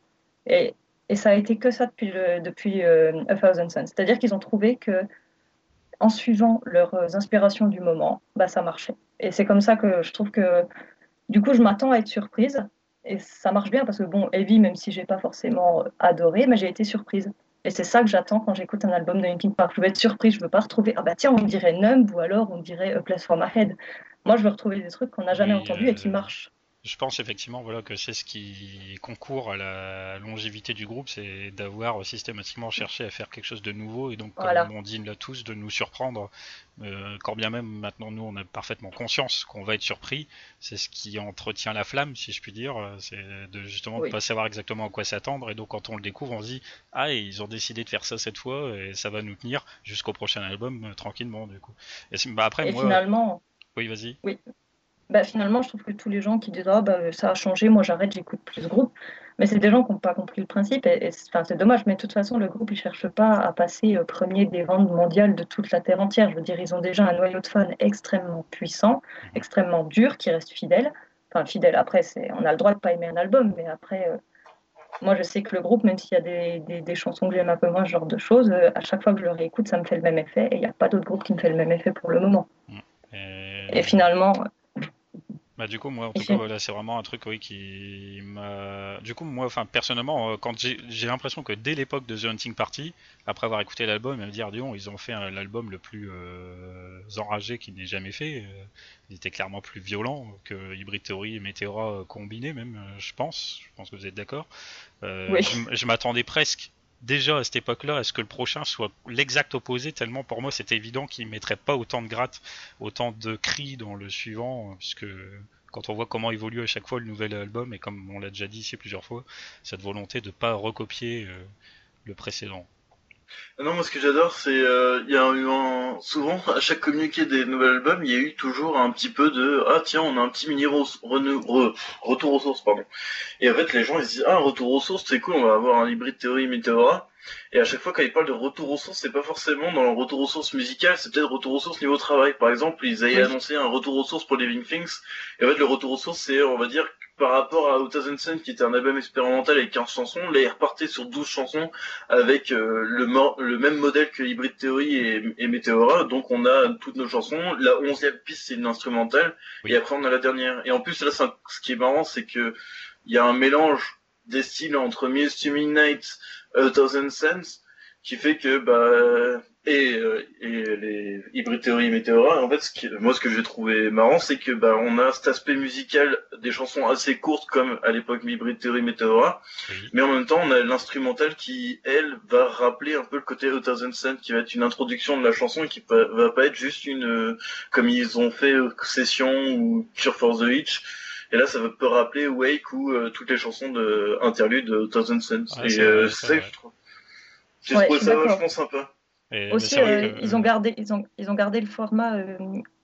Et, et ça a été que ça depuis, depuis euh, A Thousand Suns. C'est-à-dire qu'ils ont trouvé que en suivant leurs inspirations du moment, bah, ça marchait. Et c'est comme ça que je trouve que, du coup, je m'attends à être surprise. Et ça marche bien parce que, bon, Heavy, même si j'ai pas forcément adoré, mais j'ai été surprise. Et c'est ça que j'attends quand j'écoute un album de Linkin Park. Je veux être surprise, je veux pas retrouver, ah bah tiens, on dirait Numb ou alors on dirait A Place for My Head. Moi, je veux retrouver des trucs qu'on n'a jamais entendus et qui euh, marchent je pense effectivement voilà, que c'est ce qui concourt à la longévité du groupe, c'est d'avoir systématiquement cherché à faire quelque chose de nouveau et donc, comme on dit là tous, de nous surprendre. Euh, quand bien même maintenant nous on a parfaitement conscience qu'on va être surpris, c'est ce qui entretient la flamme, si je puis dire, c'est de justement ne pas savoir exactement à quoi s'attendre et donc quand on le découvre, on se dit ah ils ont décidé de faire ça cette fois et ça va nous tenir jusqu'au prochain album euh, tranquillement du coup. Et, bah, après moi, finalement. Oui vas-y. Oui bah, finalement, je trouve que tous les gens qui disent oh, bah, ça a changé, moi j'arrête, j'écoute plus ce groupe, mais c'est des gens qui n'ont pas compris le principe. Et, c'est dommage, mais de toute façon, le groupe, il ne cherche pas à passer euh, premier des ventes mondiales de toute la Terre entière. Je veux dire, ils ont déjà un noyau de fans extrêmement puissant, extrêmement dur, qui reste fidèle. Enfin, fidèle, après, on a le droit de pas aimer un album, mais après, euh, moi je sais que le groupe, même s'il y a des, des, chansons que j'aime un peu moins, ce genre de choses, euh, à chaque fois que je le réécoute, ça me fait le même effet, et il n'y a pas d'autre groupe qui me fait le même effet pour le moment. Et finalement, bah du coup moi en tout cas voilà, c'est vraiment un truc oui qui m'a du coup moi enfin personnellement euh, quand j'ai l'impression que dès l'époque de The Hunting Party après avoir écouté l'album et me dire Dion ils ont fait l'album le plus euh, enragé qu'ils n'aient jamais fait euh, il était clairement plus violent que Hybrid Theory et Meteora combinés même je pense je pense que vous êtes d'accord oui. je, m'attendais presque déjà à cette époque-là à ce que le prochain soit l'exact opposé, tellement pour moi c'était évident qu'il mettrait pas autant de gratte, autant de cris dans le suivant, puisque quand on voit comment évolue à chaque fois le nouvel album, et comme on l'a déjà dit ici plusieurs fois, cette volonté de pas recopier euh, le précédent. Non, moi ce que j'adore, c'est euh, il y a eu un, souvent à chaque communiqué des nouveaux albums, il y a eu toujours un petit peu de ah tiens on a un petit mini retour aux sources pardon. Et en fait les gens ils se disent ah retour aux sources c'est cool on va avoir un hybride théorie Meteora et à chaque fois, quand ils parlent de retour aux sources, c'est pas forcément dans le retour aux sources musicales, c'est peut-être retour aux sources niveau travail. Par exemple, ils avaient annoncé un retour aux sources pour Living Things. Et en fait, le retour aux sources, c'est, on va dire, par rapport à 2000 qui était un album expérimental avec 15 chansons, là, ils repartaient sur 12 chansons avec euh, le, le, même modèle que Hybrid Theory et, et Meteora. Donc, on a toutes nos chansons. La onzième piste, c'est une instrumentale. Et après, on a la dernière. Et en plus, là, ce qui est marrant, c'est que il y a un mélange des styles entre Muse to Midnight, A Thousand Sense qui fait que bah et, euh, et les Hybrid Theory et Meteora en fait ce qui, moi ce que j'ai trouvé marrant c'est que bah on a cet aspect musical des chansons assez courtes comme à l'époque Hybrid Theory Meteora mais en même temps on a l'instrumental qui elle va rappeler un peu le côté A Thousand Sense qui va être une introduction de la chanson et qui va pas être juste une euh, comme ils ont fait euh, Session ou Cure for the Hitch et là, ça peut rappeler Wake ou euh, toutes les chansons de interlude de Thousand Suns. et euh, c'est ça que je trouve. J'ai trouvé ça vachement Aussi, euh, ils ont gardé, ils ont, ils ont gardé le format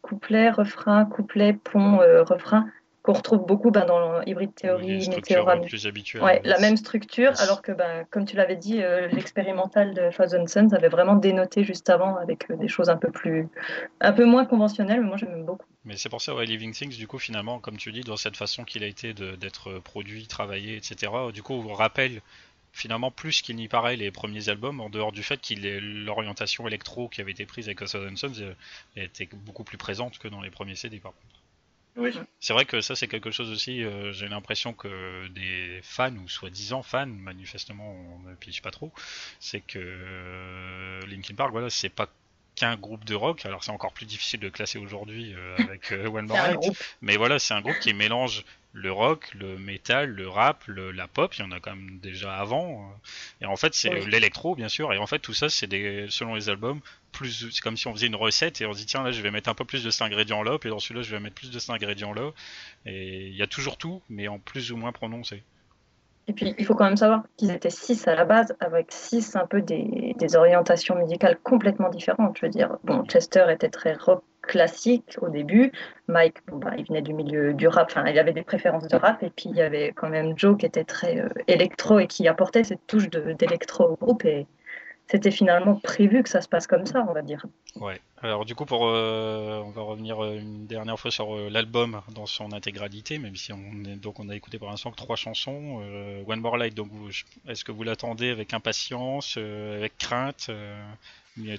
couplet, refrain, couplet, pont, refrain qu'on retrouve beaucoup ben, dans Hybrid Theory, Meteora. plus habituelle. Ouais, la même structure, alors que, ben, comme tu l'avais dit, euh, l'expérimental de Thousand Suns avait vraiment dénoté juste avant avec euh, des choses un peu plus, un peu moins conventionnelles, mais moi j'aime beaucoup. Mais c'est pour ça, ouais, Living Things, du coup, finalement, comme tu dis, dans cette façon qu'il a été d'être produit, travaillé, etc., du coup, on rappelle finalement plus qu'il n'y paraît les premiers albums, en dehors du fait qu'il l'orientation électro qui avait été prise avec Thousand Suns euh, était beaucoup plus présente que dans les premiers CD, par contre. C'est vrai que ça c'est quelque chose aussi, euh, j'ai l'impression que des fans, ou soi-disant fans, manifestement on ne pige pas trop, c'est que euh, Linkin Park, voilà, c'est pas qu'un groupe de rock, alors c'est encore plus difficile de classer aujourd'hui euh, avec One More Night, mais voilà, c'est un groupe qui mélange le rock, le metal, le rap, la pop, il y en a quand même déjà avant. Et en fait, c'est l'électro, bien sûr. Et en fait, tout ça, c'est des, selon les albums, plus, c'est comme si on faisait une recette et on se dit tiens là, je vais mettre un peu plus de cet ingrédient là, puis dans celui-là, je vais mettre plus de cet ingrédient là. Et il y a toujours tout, mais en plus ou moins prononcé. Et puis, il faut quand même savoir qu'ils étaient six à la base, avec six un peu des, orientations musicales complètement différentes. Je veux dire, bon, Chester était très rock classique au début. Mike, bon, bah, il venait du milieu du rap, enfin, il avait des préférences de rap, et puis il y avait quand même Joe qui était très euh, électro et qui apportait cette touche d'électro au groupe, c'était finalement prévu que ça se passe comme ça, on va dire. Ouais. Alors du coup, pour, euh, on va revenir euh, une dernière fois sur l'album dans son intégralité, même si on est, donc on a écouté pour l'instant que trois chansons. One More Light. Donc, est-ce que vous l'attendez avec impatience, avec crainte,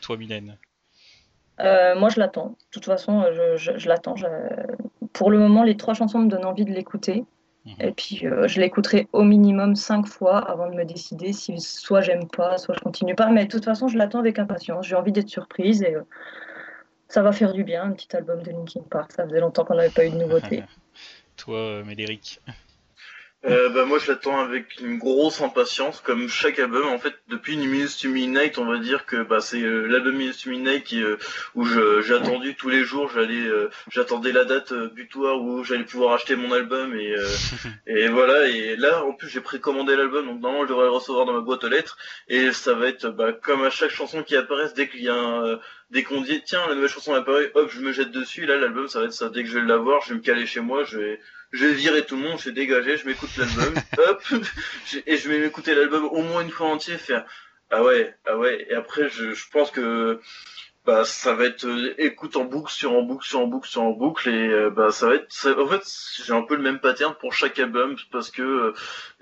toi, Mylène? Euh, moi, je l'attends. De toute façon, je, je, l'attends. Pour le moment, les trois chansons me donnent envie de l'écouter. Mhm. Et puis, euh, je l'écouterai au minimum cinq fois avant de me décider si soit j'aime pas, soit je continue pas. Mais de toute façon, je l'attends avec impatience. J'ai envie d'être surprise et euh, ça va faire du bien, un petit album de Linkin Park. Ça faisait longtemps qu'on n'avait pas eu de nouveauté. Toi, Médéric euh, bah, moi je l'attends avec une grosse impatience, comme chaque album. En fait, depuis Minutes to Midnight, on va dire que bah, c'est euh, l'album Minutes to Midnight qui, euh, où j'ai attendu tous les jours. J'allais, euh, j'attendais la date butoir où j'allais pouvoir acheter mon album et et voilà. Et là, en plus, j'ai précommandé l'album, donc normalement je devrais le recevoir dans ma boîte aux lettres. Et ça va être bah, comme à chaque chanson qui apparaît, dès qu'il y a un, dès qu'on dit tiens la nouvelle chanson apparaît, hop, je me jette dessus. Là, l'album, ça va être ça. Dès que je vais l'avoir, je vais me caler chez moi, je vais je vais virer tout le monde, je vais dégager, je m'écoute l'album, hop, et je vais m'écouter l'album au moins une fois entier, faire ah ouais, ah ouais, et après je, je pense que bah ça va être euh, écoute en boucle sur en boucle sur en boucle sur en boucle et euh, bah ça va être en fait j'ai un peu le même pattern pour chaque album parce que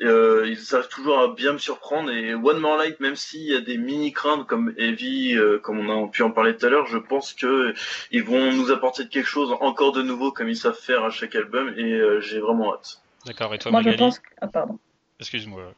euh, ils arrivent toujours à bien me surprendre et One More Light même s'il y a des mini craintes comme Heavy comme on a pu en parler tout à l'heure je pense que ils vont nous apporter quelque chose encore de nouveau comme ils savent faire à chaque album et j'ai vraiment hâte. D'accord et toi Moi je pense que... ah, pardon. Excuse-moi.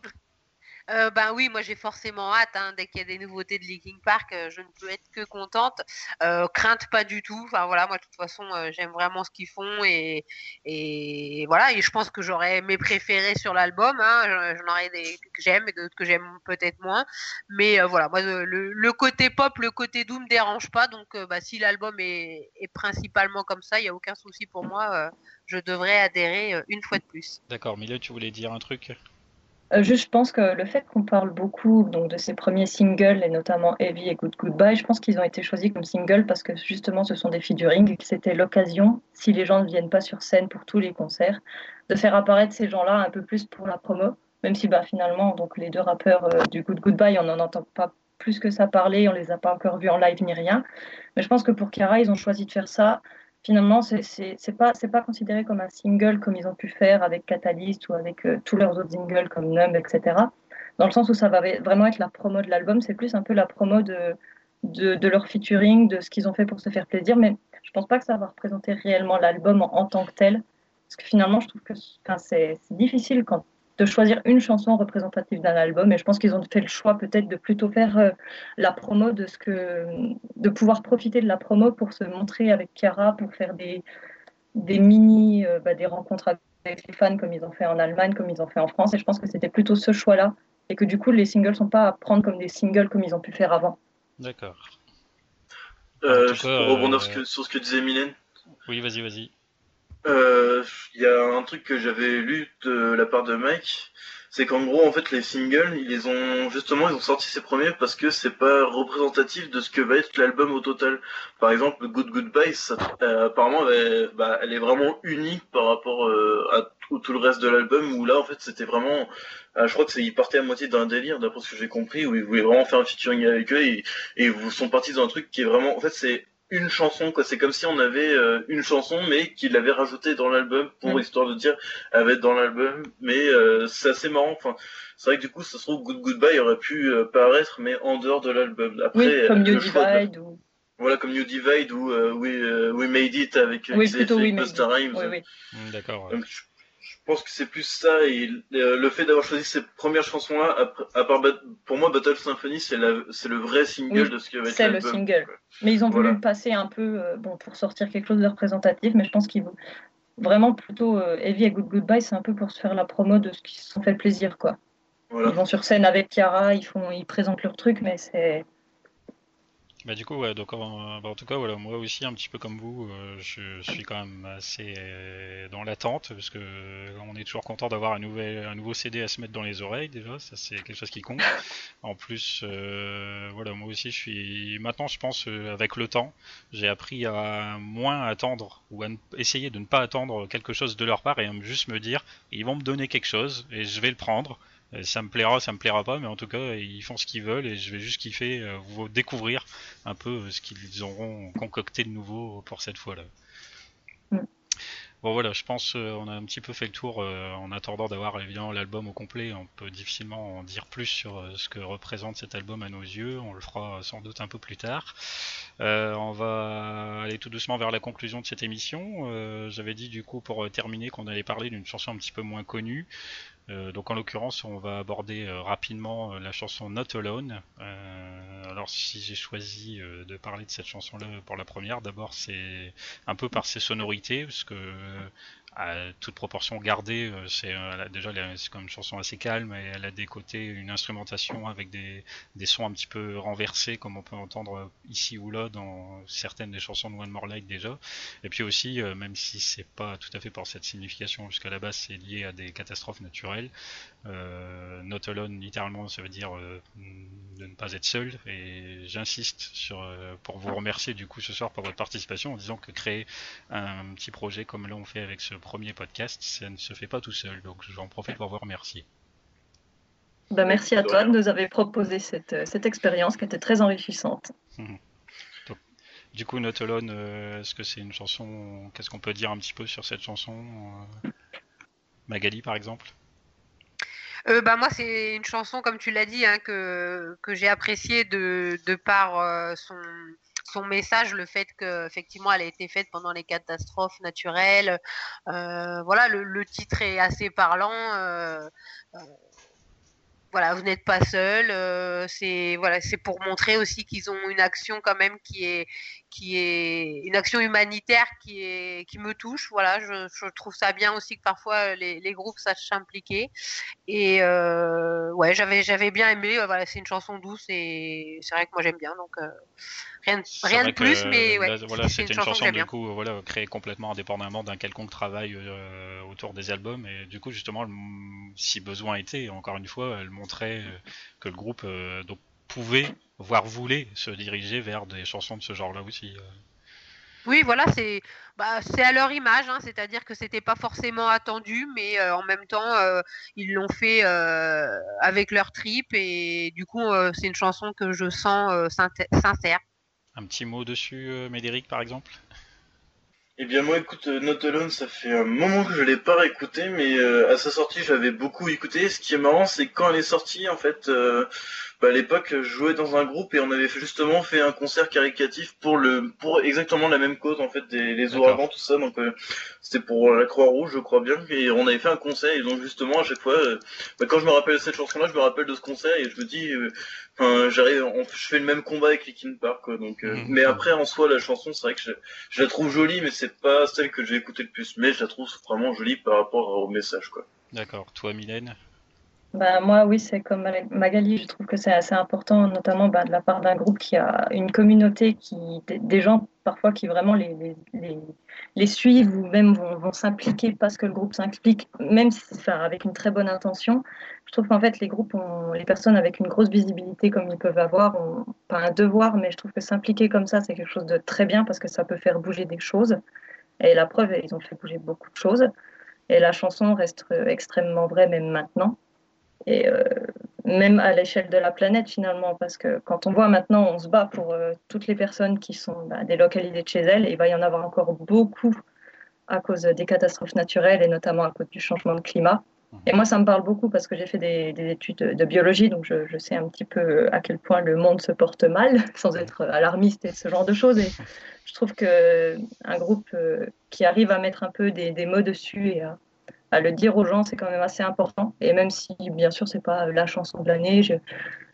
Euh, ben oui, moi j'ai forcément hâte. Hein, dès qu'il y a des nouveautés de Linkin Park, euh, je ne peux être que contente. Euh, crainte pas du tout. Enfin voilà, moi de toute façon j'aime vraiment ce qu'ils font et, voilà. Et je pense que j'aurais mes préférés sur l'album. Hein, J'en aurais des que j'aime et d'autres que j'aime peut-être moins. Mais voilà, moi le, côté pop, le côté doom dérange pas. Donc bah, si l'album est, principalement comme ça, il y a aucun souci pour moi. je devrais adhérer une fois de plus. D'accord, Milo, tu voulais dire un truc? Juste, je pense que le fait qu'on parle beaucoup donc, de ces premiers singles, et notamment Heavy et Good Goodbye, je pense qu'ils ont été choisis comme singles parce que justement ce sont des featuring et que c'était l'occasion, si les gens ne viennent pas sur scène pour tous les concerts, de faire apparaître ces gens-là un peu plus pour la promo. Même si bah, finalement, donc, les deux rappeurs euh, du Good Goodbye, on n'en entend pas plus que ça parler, on les a pas encore vus en live ni rien. Mais je pense que pour Kara, ils ont choisi de faire ça finalement, c'est pas, pas considéré comme un single comme ils ont pu faire avec Catalyst ou avec euh, tous leurs autres singles comme Numb, etc. Dans le sens où ça va vraiment être la promo de l'album, c'est plus un peu la promo de, de, leur featuring, de ce qu'ils ont fait pour se faire plaisir, mais je pense pas que ça va représenter réellement l'album en, en, tant que tel. Parce que finalement, je trouve que c'est difficile quand de choisir une chanson représentative d'un album. Et je pense qu'ils ont fait le choix peut-être de plutôt faire euh, la promo de ce que, de pouvoir profiter de la promo pour se montrer avec Chiara, pour faire des, des mini, euh, bah, des rencontres avec les fans comme ils ont fait en Allemagne, comme ils ont fait en France. Et je pense que c'était plutôt ce choix-là. Et que du coup, les singles sont pas à prendre comme des singles comme ils ont pu faire avant. D'accord. Euh, pour rebondir sur ce que disait Mylène. Oui, vas-y, vas-y. Euh, il y a un truc que j'avais lu de la part de Mike, c'est qu'en gros en fait les singles ils ont justement ils ont sorti ces premiers parce que c'est pas représentatif de ce que va être l'album au total. Par exemple Good Goodbye ça, euh, apparemment elle, bah, elle, est vraiment unique par rapport euh, à tout, tout, le reste de l'album où là en fait c'était vraiment je crois que c'est ils partaient à moitié d'un délire d'après ce que j'ai compris où ils voulaient vraiment faire un featuring avec eux et, et ils sont partis dans un truc qui est vraiment en fait c'est une chanson quoi. C'est comme si on avait euh, une chanson mais qu'il avait rajouté dans l'album pour histoire de dire elle va être dans l'album mais euh, c'est assez marrant. Enfin c'est vrai que du coup ça se trouve Good Goodbye aurait pu euh, paraître mais en dehors de l'album. Après oui, comme New Divide ou voilà comme New Divide ou We, We Made It avec oui, Rhymes. Oui. Mm, d'accord je pense que c'est plus ça et euh, le fait d'avoir choisi ces premières chansons là à part pour moi Battle Symphony c'est le vrai single de ce qui va être c'est le single. mais ils ont voulu le passer un peu euh, bon pour sortir quelque chose de représentatif mais je pense qu'ils vont vraiment plutôt euh, Heavy et Good Goodbye c'est un peu pour se faire la promo de ce qui se sont fait plaisir quoi. Ils vont sur scène avec Chiara ils font ils présentent leur truc mais c'est Bah du coup, ouais, donc en, bah, en tout cas, voilà, moi aussi, un petit peu comme vous, euh, je, suis quand même assez euh, dans l'attente parce que euh, on est toujours content d'avoir un nouvel, un nouveau CD à se mettre dans les oreilles déjà, ça c'est quelque chose qui compte. En plus, voilà, moi aussi, je suis maintenant, je pense, avec le temps, j'ai appris à moins attendre ou à essayer de ne pas attendre quelque chose de leur part et à juste me dire, ils vont me donner quelque chose et je vais le prendre euh, ça me plaira, ça me plaira pas, mais en tout cas, ils font ce qu'ils veulent et je vais juste kiffer, euh, vous découvrir un peu euh, ce qu'ils auront concocté de nouveau pour cette fois-là. Mm. Bon voilà, je pense qu'on a un petit peu fait le tour en attendant d'avoir évidemment l'album au complet. On peut difficilement en dire plus sur ce que représente cet album à nos yeux. On le fera sans doute un peu plus tard. on va aller tout doucement vers la conclusion de cette émission. J'avais dit du coup pour terminer qu'on allait parler d'une chanson un petit peu moins connue. Euh, donc en l'occurrence, on va aborder euh, rapidement euh, la chanson Not Alone. alors si j'ai choisi de parler de cette chanson-là pour la première, d'abord c'est un peu par ses sonorités, parce que à toute proportion gardée, euh, c'est euh, déjà c'est comme une chanson assez calme et elle a des côtés, une instrumentation avec des, des sons un petit peu renversés comme on peut entendre ici ou là dans certaines des chansons de One More Light déjà. Et puis aussi, euh, même si c'est pas tout à fait pour cette signification, puisqu'à la base c'est lié à des catastrophes naturelles, euh, not alone littéralement ça veut dire de ne pas être seul et j'insiste sur pour vous remercier du coup ce soir pour votre participation en disant que créer un petit projet comme là on fait avec ce premier podcast, ça ne se fait pas tout seul. Donc j'en profite pour vous remercier. Bah, merci à toi de nous avoir proposé cette, cette expérience qui était très enrichissante. Mhm. du coup, Not Alone, euh, est-ce que c'est une chanson Qu'est-ce qu'on peut dire un petit peu sur cette chanson euh, Magali, par exemple? Euh, bah moi c'est une chanson comme tu l'as dit hein, que, que j'ai appréciée de, de par son, son message, le fait qu'effectivement elle a été faite pendant les catastrophes naturelles. Euh, voilà, le, titre est assez parlant. Euh, euh, voilà, vous n'êtes pas seul. c'est voilà, c'est pour montrer aussi qu'ils ont une action quand même qui est qui est une action humanitaire qui est qui me touche. Voilà, je, trouve ça bien aussi que parfois les, groupes sachent s'impliquer. Et ouais, j'avais j'avais bien aimé. Voilà, c'est une chanson douce et c'est vrai que moi j'aime bien. Donc Rien, de plus, mais ouais, voilà, c'était une, chanson, du coup voilà, créée complètement indépendamment d'un quelconque travail euh, autour des albums. Et du coup, justement, si besoin était, encore une fois, elle montrait euh, que le groupe euh, donc, pouvait, voire voulait, se diriger vers des chansons de ce genre-là aussi. Oui, voilà, c'est bah, c'est à leur image, hein, c'est-à-dire que c'était pas forcément attendu, mais en même temps, ils l'ont fait avec leur trip et du coup, c'est une chanson que je sens sincère. Un petit mot dessus, euh, Médéric, par exemple? Eh bien moi écoute euh, Not Alone ça fait un moment que je l'ai pas réécouté mais euh, à sa sortie j'avais beaucoup écouté. Ce qui est marrant c'est quand elle est sortie en fait bah, à l'époque, je jouais dans un groupe et on avait justement fait un concert caricatif pour le pour exactement la même cause en fait des les ouragans tout ça. Donc euh, c'était pour la Croix Rouge, je crois bien. Et on avait fait un concert et donc justement à chaque fois, euh, bah, quand je me rappelle de cette chanson-là, je me rappelle de ce concert et je me dis, euh, j'arrive, je fais le même combat avec Linkin Park quoi. Donc, mhm. mais après en soi la chanson, c'est vrai que je, je, la trouve jolie, mais c'est pas celle que j'ai écoutée le plus. Mais je la trouve vraiment jolie par rapport au message quoi. D'accord. Toi, Mylène? Bah, moi, oui, c'est comme Magali, je trouve que c'est assez important, notamment bah, de la part d'un groupe qui a une communauté, qui, des gens parfois qui vraiment les, les, suivent ou même vont, vont s'impliquer parce que le groupe s'implique, même si, enfin, avec une très bonne intention. Je trouve qu'en fait, les groupes, les personnes avec une grosse visibilité comme ils peuvent avoir, pas un devoir, mais je trouve que s'impliquer comme ça, c'est quelque chose de très bien parce que ça peut faire bouger des choses. Et la preuve, ils ont fait bouger beaucoup de choses. Et la chanson reste extrêmement vraie même maintenant et euh, même à l'échelle de la planète finalement, parce que quand on voit maintenant, on se bat pour euh, toutes les personnes qui sont bah, délocalisées de chez elles, et il va y en avoir encore beaucoup à cause des catastrophes naturelles et notamment à cause du changement de climat. Et moi, ça me parle beaucoup parce que j'ai fait des, études de biologie, donc je, sais un petit peu à quel point le monde se porte mal, sans être alarmiste et ce genre de choses. Et je trouve qu'un groupe euh, qui arrive à mettre un peu des, des mots dessus et à, à le dire aux gens, c'est quand même assez important. Et même si, bien sûr, c'est pas la chanson de l'année,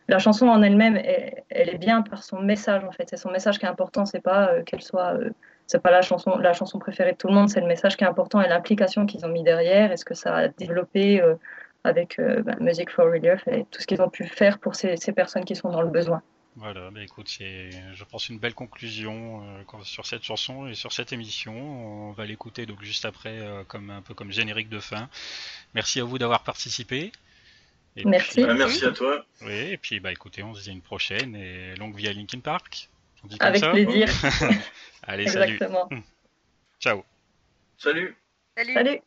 la chanson en elle-même, elle, est bien par son message en fait. C'est son message qui est important. C'est pas euh, qu'elle soit, euh, c'est pas la chanson, la chanson préférée de tout le monde. C'est le message qui est important et l'implication qu'ils ont mis derrière. Est-ce que ça a développé euh, avec bah, Music for Relief et tout ce qu'ils ont pu faire pour ces, ces personnes qui sont dans le besoin. Voilà, bah écoute, c'est, je pense, une belle conclusion euh, sur cette chanson et sur cette émission. On va l'écouter donc juste après, euh, comme un peu comme générique de fin. Merci à vous d'avoir participé. Et merci. Puis, bah, merci à toi. Oui, et puis bah écoutez, on se dit à une prochaine et longue vie à Linkin Park. On dit comme Avec ça plaisir. Allez, Exactement. salut. Ciao. Salut. Salut. Salut.